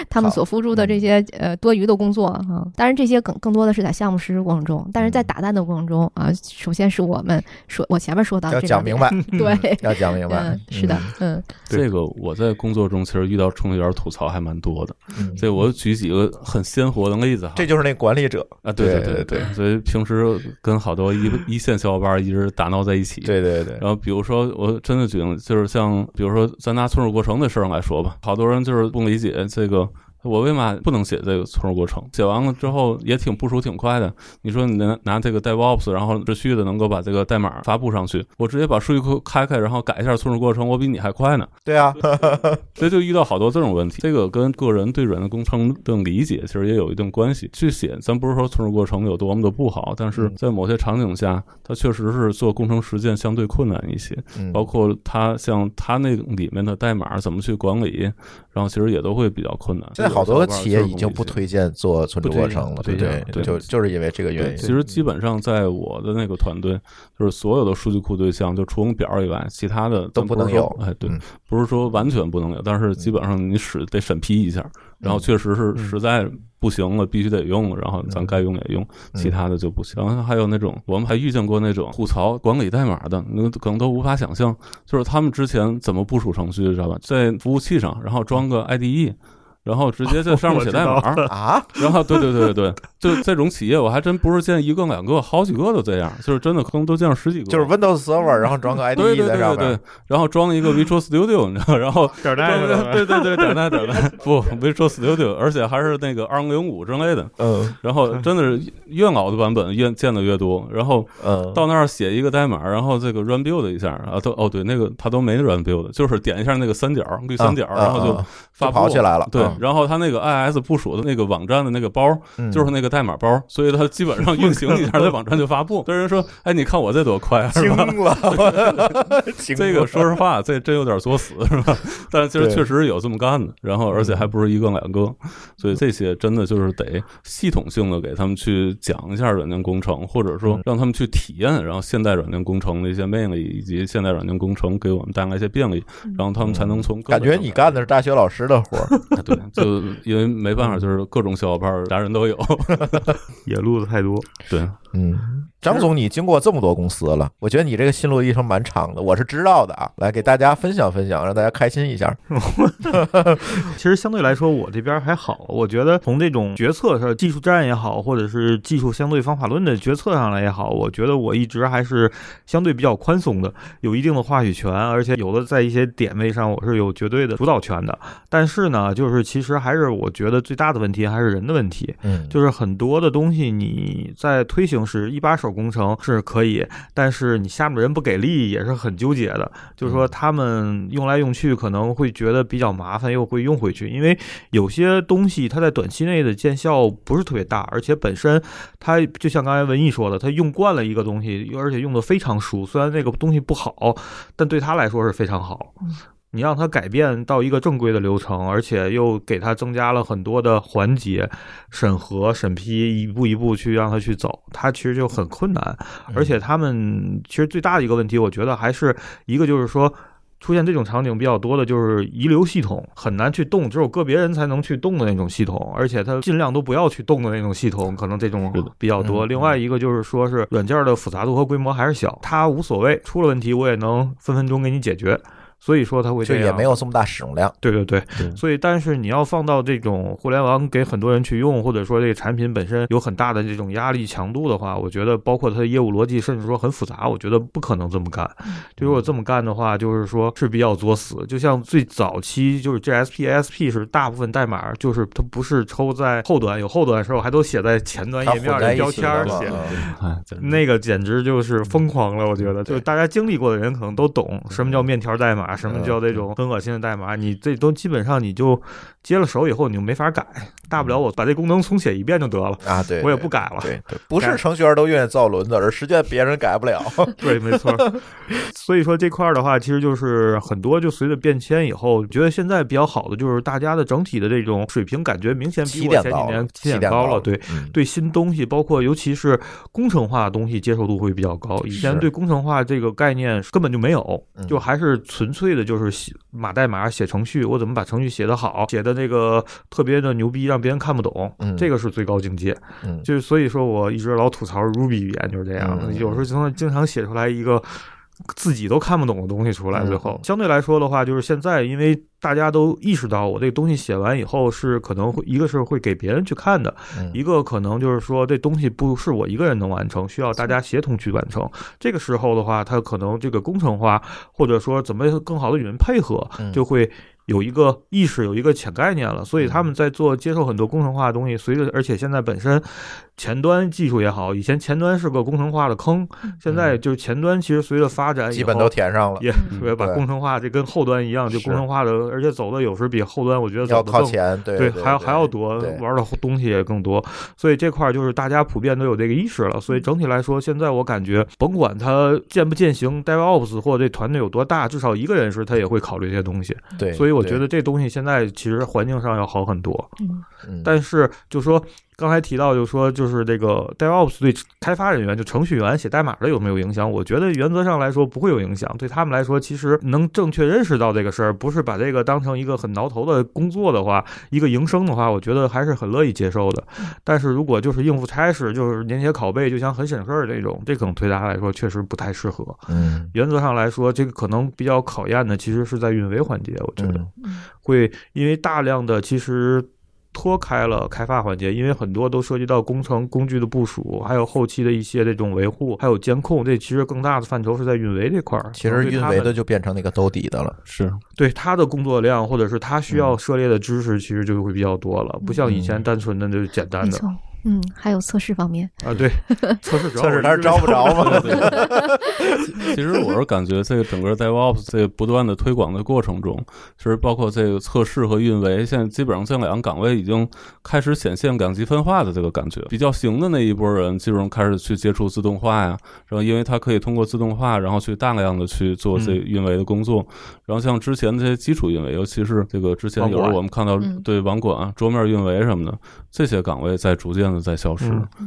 他们所付出的这些呃多余的工作啊。当然，这些更更多的是在项目实施过程中，但是在打蛋的过程中啊，首先是我们说，我前面说到要讲明白，对，要讲明白，是的，嗯，这个我在工作中其实遇到程序员吐槽还蛮多的，所以我举几个很鲜活的例子哈。这就是那管理者。啊，对对对对，所以平时跟好多一一线小伙伴一直。打闹在一起，对对对。然后比如说，我真的觉得，就是像比如说，咱拿存储过程的事儿来说吧，好多人就是不理解这个。我为嘛不能写这个存储过程？写完了之后也挺部署挺快的。你说你拿拿这个 DevOps，然后持续的能够把这个代码发布上去，我直接把数据库开开，然后改一下存储过程，我比你还快呢。对啊，所以就遇到好多这种问题。这个跟个人对软件工程的理解其实也有一定关系。去写，咱不是说存储过程有多么的不好，但是在某些场景下，它确实是做工程实践相对困难一些。包括它像它那里面的代码怎么去管理，然后其实也都会比较困难。好多企业已经不推荐做存储过程了，对对，就就是因为这个原因。其实基本上在我的那个团队，就是所有的数据库对象，就除了表以外，其他的都不能有。哎，对，不是说完全不能有，但是基本上你使得审批一下，然后确实是实在不行了，必须得用，然后咱该用也用，其他的就不行。然后还有那种，我们还遇见过那种吐槽管理代码的，那可能都无法想象，就是他们之前怎么部署程序，知道吧？在服务器上，然后装个 IDE。然后直接在上面写代码啊？然后对对对对对，就这种企业我还真不是见一个两个，好几个都这样，就是真的可能都见了十几个。就是 Windows Server，然后装个 IDE 在上面，然后装一个 Visual Studio，你知道，然后 点带对对对点带点带，不 Visual Studio，而且还是那个二零零五之类的。嗯。然后真的是越老的版本越见的越多，然后到那儿写一个代码，然后这个 Run Build 一下啊，都哦对，那个他都没 Run Build，就是点一下那个三角绿三角，然后就发跑起来了。对，然后他那个 IS 部署的那个网站的那个包，就是那个代码包，所以它基本上运行一下，在网站就发布。有人说：“哎，你看我这多快啊！” 惊了，这个说实话，这真有点作死，是吧？但是其实确实有这么干的，然后而且还不是一个两个，所以这些真的就是得系统性的给他们去讲一下软件工程，或者说让他们去体验，然后现代软件工程的一些魅力，以及现代软件工程给我们带来一些便利，然后他们才能从感觉你干的是大学老师的活儿，对，就因为没办法，就是各种小伙伴，啥人都有，野路子太多。对，嗯。张总，你经过这么多公司了，我觉得你这个心路历程蛮长的，我是知道的啊。来给大家分享分享，让大家开心一下。其实相对来说，我这边还好。我觉得从这种决策上，技术战也好，或者是技术相对方法论的决策上来也好，我觉得我一直还是相对比较宽松的，有一定的话语权，而且有的在一些点位上，我是有绝对的主导权的。但是呢，就是其实还是我觉得最大的问题还是人的问题。嗯，就是很多的东西你在推行时一把手。工程是可以，但是你下面的人不给力也是很纠结的。就是说，他们用来用去可能会觉得比较麻烦，又会用回去。因为有些东西它在短期内的见效不是特别大，而且本身它就像刚才文艺说的，他用惯了一个东西，而且用的非常熟。虽然那个东西不好，但对他来说是非常好。你让他改变到一个正规的流程，而且又给他增加了很多的环节，审核、审批，一步一步去让他去走，他其实就很困难。而且他们其实最大的一个问题，我觉得还是一个就是说，出现这种场景比较多的就是遗留系统很难去动，只有个别人才能去动的那种系统，而且他尽量都不要去动的那种系统，可能这种比较多。另外一个就是说是软件的复杂度和规模还是小，它无所谓，出了问题我也能分分钟给你解决。所以说它会就也没有这么大使用量，对对对，所以但是你要放到这种互联网给很多人去用，或者说这个产品本身有很大的这种压力强度的话，我觉得包括它的业务逻辑，甚至说很复杂，我觉得不可能这么干。就如果这么干的话，就是说是比较作死。就像最早期就是 GSP、ASP 是大部分代码就是它不是抽在后端，有后端的时候还都写在前端页面的标签写，那个简直就是疯狂了。我觉得，就大家经历过的人可能都懂什么叫面条代码。啊，什么叫这种很恶心的代码？你这都基本上你就接了手以后，你就没法改。大不了我把这功能重写一遍就得了啊！对，我也不改了。对，不是程序员都愿意造轮子，而实际别人改不了。对，没错。所以说这块的话，其实就是很多就随着变迁以后，觉得现在比较好的就是大家的整体的这种水平感觉明显比我前几年起点高了。对，对新东西，包括尤其是工程化的东西，接受度会比较高。以前对工程化这个概念根本就没有，就还是纯粹的就是写码代码、写程序，我怎么把程序写得好，写的那个特别的牛逼，让别人看不懂，这个是最高境界。嗯就是所以说，我一直老吐槽 Ruby 语言就是这样，有时候经常经常写出来一个自己都看不懂的东西出来。最后，相对来说的话，就是现在，因为大家都意识到，我这个东西写完以后是可能会一个是会给别人去看的，一个可能就是说这东西不是我一个人能完成，需要大家协同去完成。这个时候的话，它可能这个工程化或者说怎么更好的与人配合，就会。有一个意识，有一个浅概念了，所以他们在做接受很多工程化的东西。随着，而且现在本身前端技术也好，以前前端是个工程化的坑，现在就是前端其实随着发展，基本都填上了，也特别把工程化这跟后端一样，就工程化的，而且走的有时比后端我觉得要靠前，对，还要还要多，玩的东西也更多。所以这块就是大家普遍都有这个意识了。所以整体来说，现在我感觉，甭管它践不践行，DevOps 或这团队有多大，至少一个人时他也会考虑这些东西。对，所以我。我觉得这东西现在其实环境上要好很多，嗯，但是就说。刚才提到，就说就是这个 DevOps 对开发人员，就程序员写代码的有没有影响？我觉得原则上来说不会有影响。对他们来说，其实能正确认识到这个事儿，不是把这个当成一个很挠头的工作的话，一个营生的话，我觉得还是很乐意接受的。但是如果就是应付差事，就是粘贴拷贝，就像很省事儿这种，这可能对他来说确实不太适合。嗯，原则上来说，这个可能比较考验的其实是在运维环节，我觉得会因为大量的其实。脱开了开发环节，因为很多都涉及到工程工具的部署，还有后期的一些这种维护，还有监控。这其实更大的范畴是在运维这块儿。其实运维的就变成那个兜底的了。是对他的工作量，或者是他需要涉猎的知识，其实就会比较多了，不像以前单纯的就简单的。嗯，还有测试方面啊，对，测试测试他是招不着嘛？其实我是感觉这个整个 DevOps 这不断的推广的过程中，其实包括这个测试和运维，现在基本上这两个岗位已经开始显现两极分化的这个感觉。比较行的那一波人，基本上开始去接触自动化呀，然后因为他可以通过自动化，然后去大量的去做这运维的工作。然后像之前的这些基础运维，尤其是这个之前有时候我们看到对网管、桌面运维什么的这些岗位在逐渐。的在消失，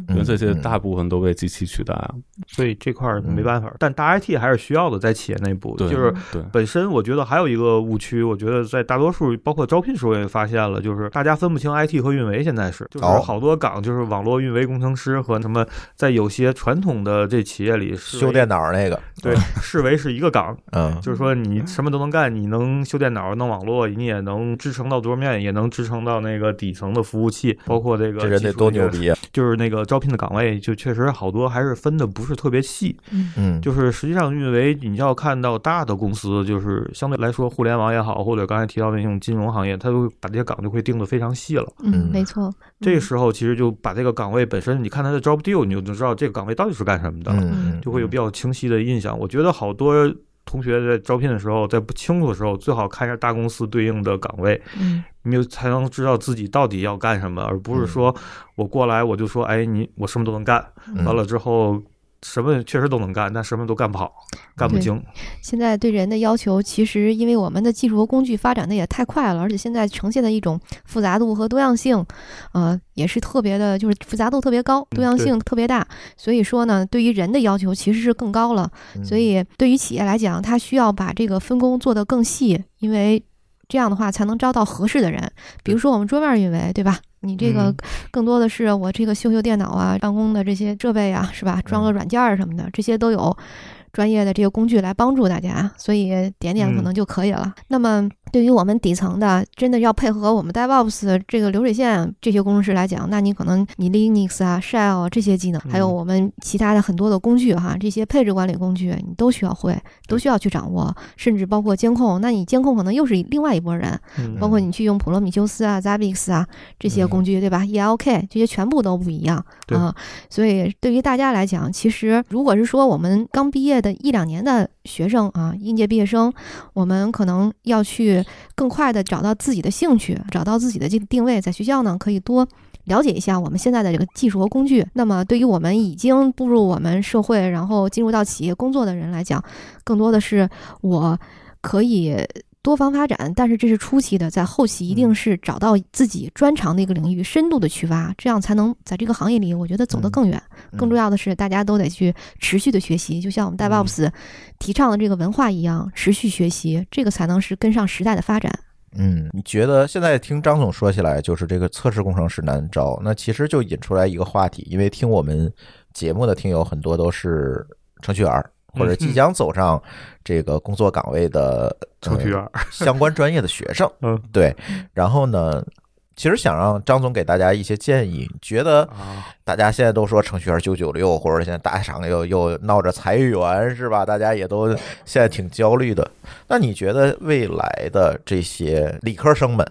因为这些大部分都被机器取代了，所以这块没办法。但大 IT 还是需要的，在企业内部，就是本身我觉得还有一个误区，我觉得在大多数包括招聘时候也发现了，就是大家分不清 IT 和运维，现在是就是好多岗就是网络运维工程师和什么，在有些传统的这企业里修电脑那个，对，视为是一个岗，嗯，就是说你什么都能干，你能修电脑、弄网络，你也能支撑到桌面，也能支撑到那个底层的服务器，包括这个这人得多牛逼啊！就是那个招聘的岗位，就确实好多还是分的不是特别细，嗯，就是实际上运维，你要看到大的公司，就是相对来说互联网也好，或者刚才提到那种金融行业，它都把这些岗就会定的非常细了。嗯，没错。这时候其实就把这个岗位本身，你看它的 job deal，你就知道这个岗位到底是干什么的，就会有比较清晰的印象。我觉得好多。同学在招聘的时候，在不清楚的时候，最好看一下大公司对应的岗位，嗯，你才能知道自己到底要干什么，而不是说我过来我就说，哎，你我什么都能干，完了之后。什么确实都能干，但什么都干不好，干不精。现在对人的要求，其实因为我们的技术和工具发展的也太快了，而且现在呈现的一种复杂度和多样性，呃，也是特别的，就是复杂度特别高，多样性特别大。所以说呢，对于人的要求其实是更高了。所以对于企业来讲，它需要把这个分工做得更细，因为这样的话才能招到合适的人。比如说我们桌面运维，对吧？你这个更多的是我这个修修电脑啊，办公的这些设备啊，是吧？装个软件儿什么的，这些都有。专业的这个工具来帮助大家，所以点点可能就可以了。那么对于我们底层的，真的要配合我们 DevOps 这个流水线这些工程师来讲，那你可能你 Linux 啊、Shell 这些技能，还有我们其他的很多的工具哈，这些配置管理工具你都需要会，都需要去掌握，甚至包括监控。那你监控可能又是另外一拨人，包括你去用普罗米修斯啊、Zabbix 啊这些工具，对吧？ELK 这些全部都不一样啊。所以对于大家来讲，其实如果是说我们刚毕业，的一两年的学生啊，应届毕业生，我们可能要去更快的找到自己的兴趣，找到自己的这个定位。在学校呢，可以多了解一下我们现在的这个技术和工具。那么，对于我们已经步入我们社会，然后进入到企业工作的人来讲，更多的是我可以。多方发展，但是这是初期的，在后期一定是找到自己专长的一个领域，深度的去挖，这样才能在这个行业里，我觉得走得更远。更重要的是，大家都得去持续的学习，就像我们 DevOps 提倡的这个文化一样，持续学习，这个才能是跟上时代的发展。嗯，你觉得现在听张总说起来，就是这个测试工程师难招，那其实就引出来一个话题，因为听我们节目的听友很多都是程序员。或者即将走上这个工作岗位的程序员相关专业的学生，嗯，对。然后呢，其实想让张总给大家一些建议，觉得大家现在都说程序员九九六，或者现在大厂又又闹着裁员，是吧？大家也都现在挺焦虑的。那你觉得未来的这些理科生们，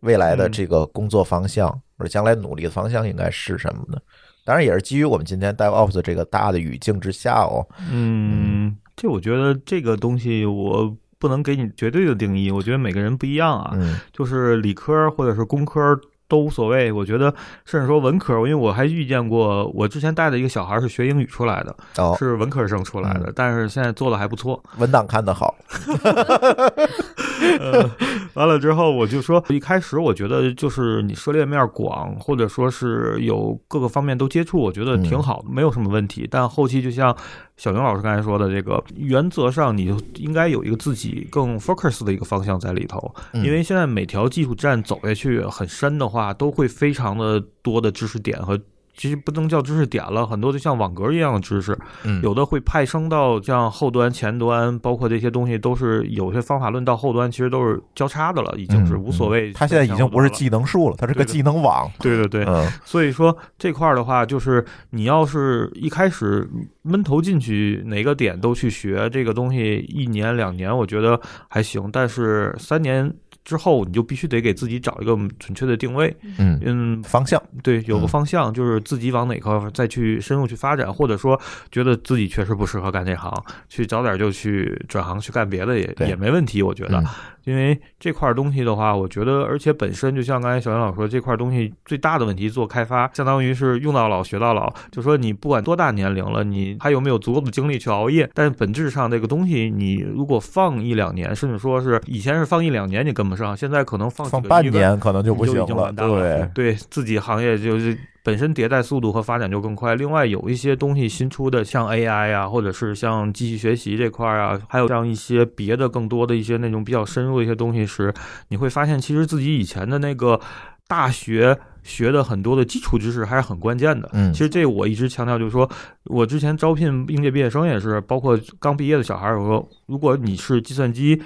未来的这个工作方向或者将来努力的方向应该是什么呢？当然也是基于我们今天 DevOps 这个大的语境之下哦。嗯，这我觉得这个东西我不能给你绝对的定义，我觉得每个人不一样啊。嗯，就是理科或者是工科。都无所谓，我觉得，甚至说文科，因为我还遇见过，我之前带的一个小孩是学英语出来的，哦是文科生出来的，但是现在做的还不错，文档看得好。呃完了之后，我就说，一开始我觉得就是你涉猎面广，或者说是有各个方面都接触，我觉得挺好，没有什么问题。但后期就像。小牛老师刚才说的这个，原则上你就应该有一个自己更 focus 的一个方向在里头，因为现在每条技术站走下去很深的话，都会非常的多的知识点和。其实不能叫知识点了，很多就像网格一样的知识，有的会派生到像后端、前端，包括这些东西都是有些方法论到后端，其实都是交叉的了，已经是无所谓。它现在已经不是技能树了，它是个技能网。对对对，所以说这块儿的话，就是你要是一开始闷头进去，哪个点都去学这个东西，一年两年我觉得还行，但是三年。之后你就必须得给自己找一个准确的定位，嗯。嗯，方向。对，有个方向，就是自己往哪块再去深入去发展，或者说觉得自己确实不适合干这行，去早点就去转行去干别的也也没问题，我觉得。因为这块东西的话，我觉得，而且本身就像刚才小杨老师说，这块东西最大的问题做开发，相当于是用到老学到老。就说你不管多大年龄了，你还有没有足够的精力去熬夜？但本质上这个东西，你如果放一两年，甚至说是以前是放一两年你跟不上，现在可能放放半年可能就不行了。对，对自己行业就是。本身迭代速度和发展就更快。另外有一些东西新出的，像 AI 啊，或者是像机器学习这块啊，还有像一些别的更多的一些那种比较深入的一些东西时，你会发现其实自己以前的那个大学学的很多的基础知识还是很关键的。嗯，其实这我一直强调，就是说我之前招聘应届毕业生也是，包括刚毕业的小孩儿，我说如果你是计算机。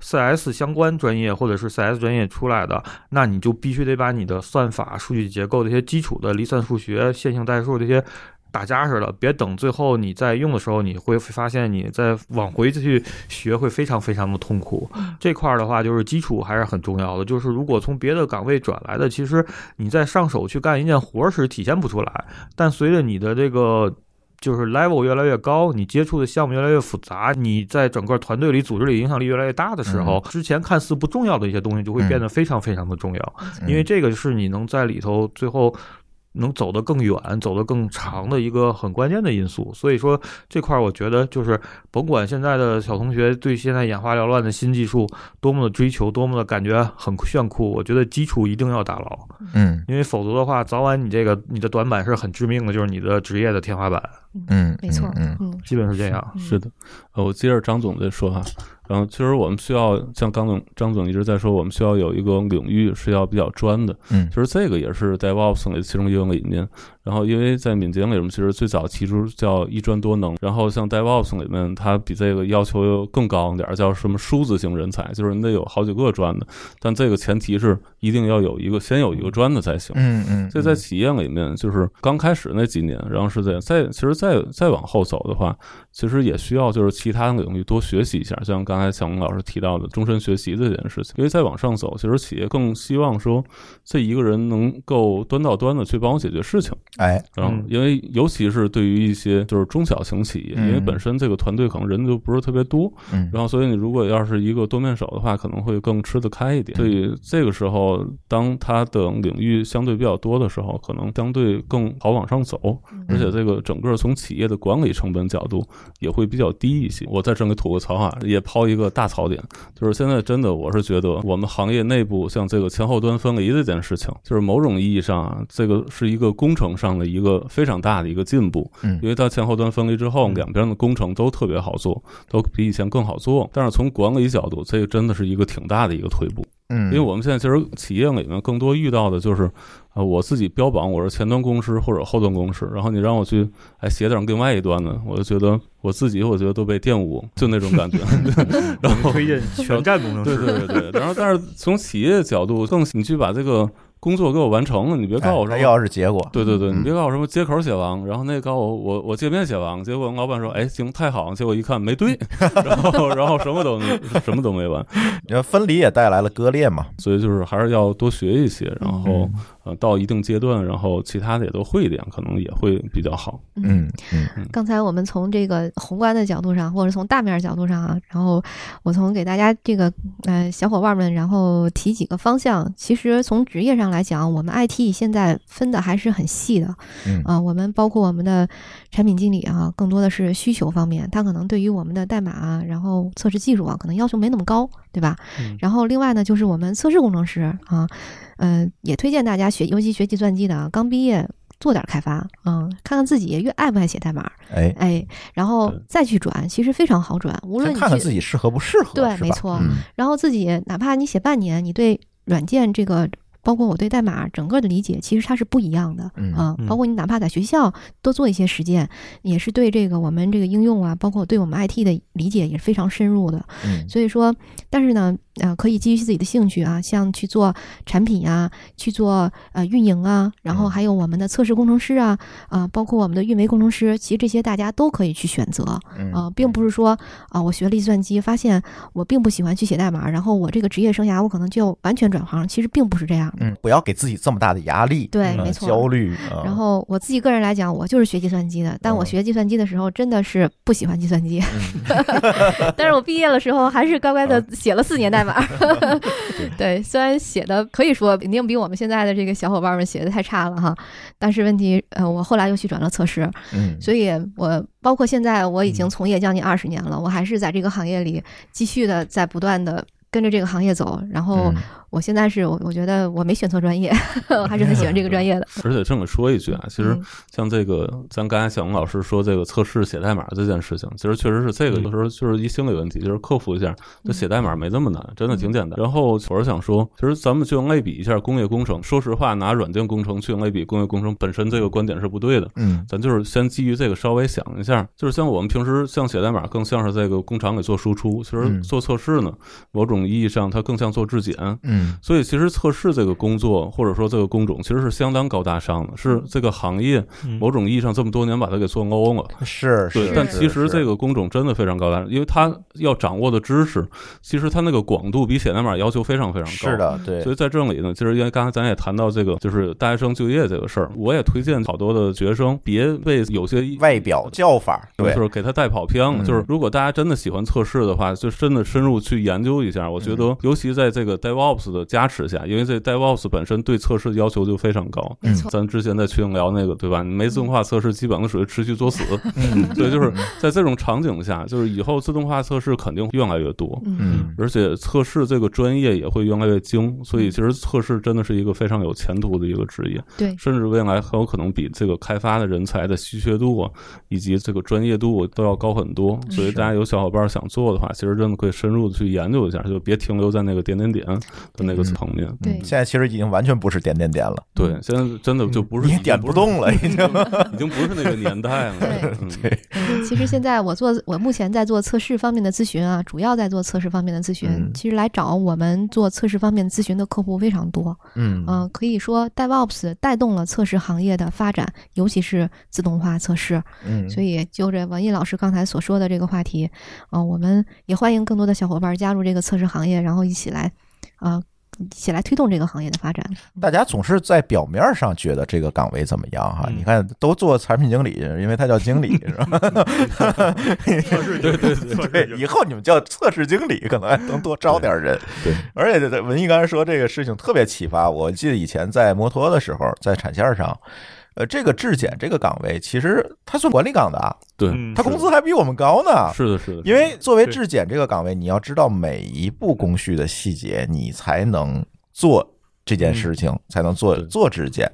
CS 相关专业或者是 CS 专业出来的，那你就必须得把你的算法、数据结构这些基础的离散数学、线性代数这些打扎实了。别等最后你在用的时候，你会发现你再往回去学会非常非常的痛苦。这块儿的话，就是基础还是很重要的。就是如果从别的岗位转来的，其实你在上手去干一件活时体现不出来，但随着你的这个。就是 level 越来越高，你接触的项目越来越复杂，你在整个团队里、组织里影响力越来越大的时候，之前看似不重要的一些东西就会变得非常非常的重要，因为这个是你能在里头最后。能走得更远、走得更长的一个很关键的因素，所以说这块儿我觉得就是甭管现在的小同学对现在眼花缭乱的新技术多么的追求，多么的感觉很炫酷，我觉得基础一定要打牢，嗯，因为否则的话，早晚你这个你的短板是很致命的，就是你的职业的天花板，嗯，没错，嗯，基本是这样，是的，呃，我接着张总的说哈。然后，其实我们需要像张总、张总一直在说，我们需要有一个领域是要比较专的。嗯，其实这个也是 DevOps 里其中一个理念。然后，因为在敏捷里面，其实最早提出叫一专多能。然后，像 DevOps 里面，它比这个要求又更高一点，叫什么数字型人才，就是你得有好几个专的。但这个前提是一定要有一个先有一个专的才行。嗯嗯。所以在企业里面，就是刚开始那几年，然后是在再其实再再往后走的话，其实也需要就是其他领域多学习一下。像刚才小龙老师提到的终身学习这件事情，因为再往上走，其实企业更希望说这一个人能够端到端的去帮我解决事情。哎，然后，因为尤其是对于一些就是中小型企业，因为本身这个团队可能人就不是特别多，嗯，然后所以你如果要是一个多面手的话，可能会更吃得开一点。所以这个时候，当他的领域相对比较多的时候，可能相对更好往上走，而且这个整个从企业的管理成本角度也会比较低一些。我在这里吐个槽啊，也抛一个大槽点，就是现在真的我是觉得我们行业内部像这个前后端分离这件事情，就是某种意义上啊，这个是一个工程上的一个。非常大的一个进步，嗯，因为它前后端分离之后，两边的工程都特别好做，都比以前更好做。但是从管理角度，这个真的是一个挺大的一个退步，嗯，因为我们现在其实企业里面更多遇到的就是，啊，我自己标榜我是前端公司或者后端公司，然后你让我去哎写点另外一端的，我就觉得我自己我觉得都被玷污，就那种感觉。然后推荐全站工程师，对对对对。然后但是从企业角度，更你去把这个。工作给我完成了，你别告诉我说要是结果。对对对，你别告诉我什么接口写完，然后那告诉我我我界面写完，结果老板说哎行太好，结果一看没对，然后然后什么都什么都没完。你看分离也带来了割裂嘛，所以就是还是要多学一些，然后呃到一定阶段，然后其他的也都会一点，可能也会比较好。嗯嗯。刚才我们从这个宏观的角度上，或者从大面角度上啊，然后我从给大家这个呃小伙伴们，然后提几个方向。其实从职业上。来讲，我们 IT 现在分的还是很细的，嗯啊，我们包括我们的产品经理啊，更多的是需求方面，他可能对于我们的代码啊，然后测试技术啊，可能要求没那么高，对吧？然后另外呢，就是我们测试工程师啊，嗯，也推荐大家学，尤其学计算机的啊，刚毕业做点开发，嗯，看看自己越爱不爱写代码，哎哎，然后再去转，其实非常好转，无论你看看自己适合不适合，对，没错。然后自己哪怕你写半年，你对软件这个。包括我对代码整个的理解，其实它是不一样的啊。包括你哪怕在学校多做一些实践，也是对这个我们这个应用啊，包括对我们 IT 的理解也是非常深入的。所以说，但是呢。呃，可以基于自己的兴趣啊，像去做产品呀，去做呃运营啊，然后还有我们的测试工程师啊，啊，包括我们的运维工程师，其实这些大家都可以去选择啊，并不是说啊，我学了计算机，发现我并不喜欢去写代码，然后我这个职业生涯我可能就完全转行，其实并不是这样。嗯，不要给自己这么大的压力，对，没错，焦虑。然后我自己个人来讲，我就是学计算机的，但我学计算机的时候真的是不喜欢计算机，但是我毕业的时候还是乖乖的写了四年代码。对，虽然写的可以说肯定比我们现在的这个小伙伴们写的太差了哈，但是问题，呃，我后来又去转了测试，嗯，所以我包括现在我已经从业将近二十年了，我还是在这个行业里继续的在不断的跟着这个行业走，然后我现在是我我觉得我没选错专业，我还是很喜欢这个专业的。而且这么说一句啊，其实像这个，咱刚才小龙老师说这个测试写代码这件事情，其实确实是这个有时候就是一心理问题，就是克服一下。这写代码没这么难，真的挺简单。然后我是想说，其实咱们就类比一下工业工程。说实话，拿软件工程去类比工业工程本身这个观点是不对的。嗯，咱就是先基于这个稍微想一下，就是像我们平时像写代码，更像是这个工厂里做输出。其实做测试呢，某种意义上它更像做质检。嗯，所以其实测试这个工作或者说这个工种其实是相当高大上的，是这个行业某种意义上这么多年把它给做 low 了。是，对。但其实这个工种真的非常高大上，因为它要掌握的知识，其实它那个广度比写代码要求非常非常高。是的，对。所以在这里呢，其实因为刚才咱也谈到这个，就是大学生就业这个事儿，我也推荐好多的学生别被有些外表叫法，对，就是给他带跑偏了。就是如果大家真的喜欢测试的话，就真的深入去研究一下。我觉得，尤其在这个 DevOps 的加持下，因为这 DevOps 本身对测试要求就非常高。没错，咱之前在群里聊那个，对吧？你没自动化测试，基本上属于持续作死。所以就是在这种场景下，就是以后自动化测试肯定越来越多。嗯，而且测试这个专业也会越来越精。所以其实测试真的是一个非常有前途的一个职业。对，甚至未来很有可能比这个开发的人才的稀缺度以及这个专业度都要高很多。所以大家有小伙伴想做的话，其实真的可以深入的去研究一下，就别停留在那个点点点的那个层面。对，现在其实已经完全不是点点点了。对，现在真的就不是你点不动了，已经已经不是那个年代了。对，其实现在我做，我目前在做测试方面的咨询啊，主要在做测试方面的咨询。其实来找我们做测试方面咨询的客户非常多。嗯嗯，可以说 DevOps 带动了测试行业的发展，尤其是自动化测试。嗯，所以就这王毅老师刚才所说的这个话题，啊，我们也欢迎更多的小伙伴加入这个测试行业，然后一起来，啊。一起来推动这个行业的发展。大家总是在表面上觉得这个岗位怎么样哈？你看，都做产品经理，因为他叫经理，是吧？测试对对对对，以后你们叫测试经理，可能还能多招点人。对，而且文艺刚才说这个事情特别启发我，记得以前在摩托的时候，在产线上。呃，这个质检这个岗位，其实他算管理岗的啊，对他工资还比我们高呢。是的，是的。因为作为质检这个岗位，你要知道每一步工序的细节，你才能做这件事情，才能做做质检。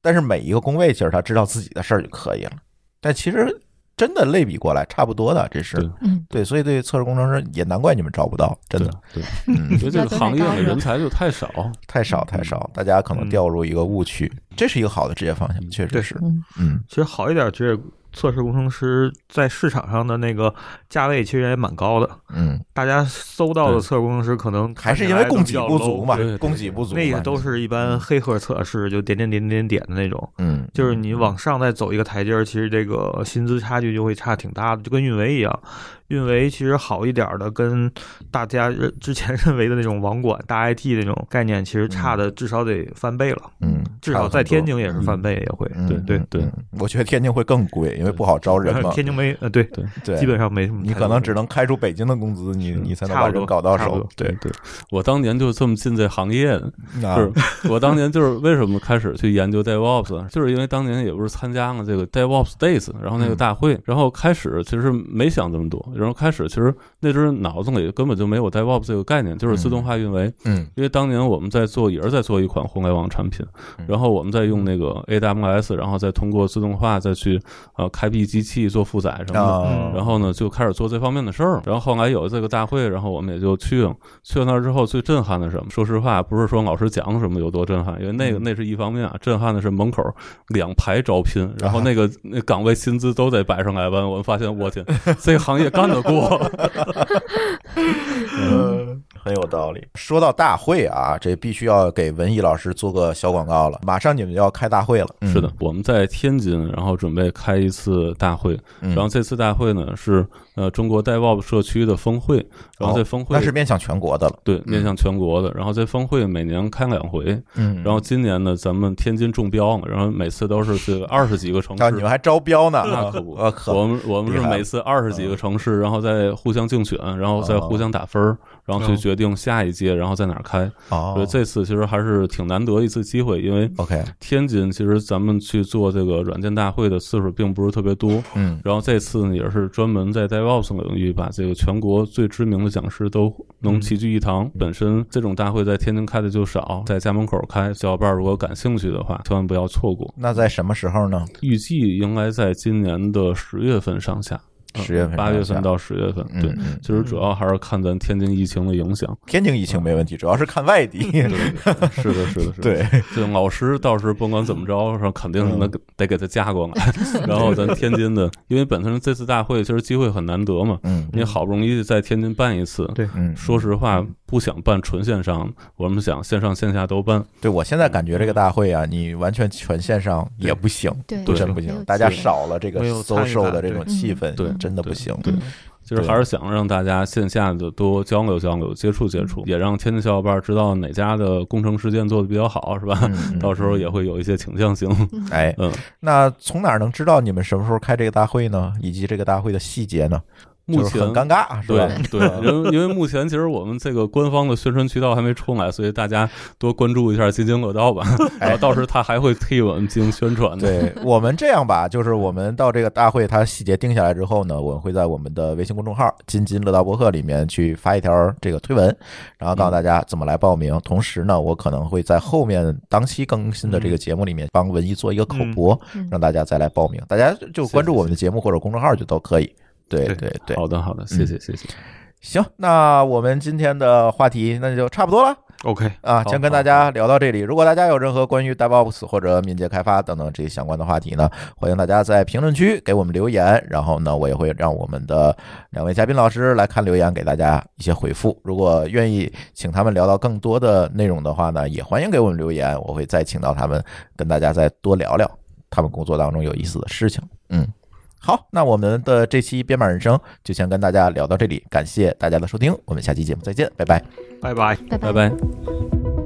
但是每一个工位，其实他知道自己的事儿就可以了。但其实。真的类比过来，差不多的，这是，嗯，对，所以对测试工程师也难怪你们找不到，真的，对，嗯，觉得这个行业的人才就太少，太少，太少，大家可能掉入一个误区，这是一个好的职业方向，确实是，嗯，其实好一点职业。测试工程师在市场上的那个价位其实也蛮高的，嗯，大家搜到的测试工程师可能还是因为供给不足嘛，供给不足，那个都是一般黑盒测试，就点点点点点的那种，嗯，就是你往上再走一个台阶儿，其实这个薪资差距就会差挺大的，就跟运维一样。运维其实好一点的，跟大家认之前认为的那种网管大 IT 那种概念，其实差的至少得翻倍了。嗯，至少在天津也是翻倍，也会。对对对，我觉得天津会更贵，因为不好招人嘛。天津没呃，对对对，基本上没什么。你可能只能开出北京的工资，你你才能把人搞到手。对对，我当年就这么进这行业的。是 我当年就是为什么开始去研究 DevOps，就是因为当年也不是参加了这个 DevOps Days，然后那个大会，然后开始其实没想这么多。然后开始，其实那阵脑子里根本就没有 DevOps 这个概念，就是自动化运维。嗯，因为当年我们在做，也是在做一款互联网产品，然后我们在用那个 AWS，然后再通过自动化再去呃开闭机器做负载什么的，然后呢就开始做这方面的事儿。然后后来有这个大会，然后我们也就去了。去了那儿之后，最震撼的是什么？说实话，不是说老师讲什么有多震撼，因为那个那是一方面啊，震撼的是门口两排招聘，然后那个那岗位薪资都得摆上来万。我们发现，我天，这个行业干。得过，嗯，很有道理。说到大会啊，这必须要给文艺老师做个小广告了。马上你们就要开大会了。是的，我们在天津，然后准备开一次大会。然后这次大会呢是呃中国 DevOps 社区的峰会。然后在峰会那是面向全国的了。对，面向全国的。然后在峰会每年开两回。嗯。然后今年呢，咱们天津中标了。然后每次都是这个二十几个城市。你们还招标呢？那可不。我们我们是每次二十几个城市。然后再互相竞选，然后再互相打分儿，然后去决定下一届，然后在哪儿开。所以这次其实还是挺难得一次机会，因为 OK 天津其实咱们去做这个软件大会的次数并不是特别多。嗯，然后这次呢也是专门在 e DevOps 领域把这个全国最知名的讲师都能齐聚一堂。本身这种大会在天津开的就少，在家门口开，小伙伴如果感兴趣的话，千万不要错过。那在什么时候呢？预计应该在今年的十月份上下。十月份、八月份到十月份，对，其实主要还是看咱天津疫情的影响。天津疫情没问题，主要是看外地。是的，是的，是的。对，就老师倒是甭管怎么着，说肯定能得得给他加过来。然后咱天津的，因为本身这次大会其实机会很难得嘛，嗯，你好不容易在天津办一次，对，嗯，说实话不想办纯线上，我们想线上线下都办。对我现在感觉这个大会啊，你完全全线上也不行，对，真不行，大家少了这个销售的这种气氛，对，真的不行，对。就是还是想让大家线下的多交流交流、接触接触，也让天津小伙伴知道哪家的工程实践做的比较好，是吧？到时候也会有一些倾向性。哎，嗯，那从哪能知道你们什么时候开这个大会呢？以及这个大会的细节呢？目前很尴尬，是吧？对对，因为因为目前其实我们这个官方的宣传渠道还没出来，所以大家多关注一下津津乐道吧。然后到时他还会替我们进行宣传。对我们这样吧，就是我们到这个大会，它细节定下来之后呢，我们会在我们的微信公众号“津津乐道博客”里面去发一条这个推文，然后告诉大家怎么来报名。同时呢，我可能会在后面当期更新的这个节目里面帮文艺做一个口播，让大家再来报名。大家就关注我们的节目或者公众号就都可以。对对对，好的好的，谢谢谢谢。行，那我们今天的话题那就差不多了。OK 啊，先跟大家聊到这里。如果大家有任何关于 DevOps 或者敏捷开发等等这些相关的话题呢，欢迎大家在评论区给我们留言。然后呢，我也会让我们的两位嘉宾老师来看留言，给大家一些回复。如果愿意请他们聊到更多的内容的话呢，也欢迎给我们留言，我会再请到他们跟大家再多聊聊他们工作当中有意思的事情。嗯。好，那我们的这期编码人生就先跟大家聊到这里，感谢大家的收听，我们下期节目再见，拜拜，拜拜，拜拜。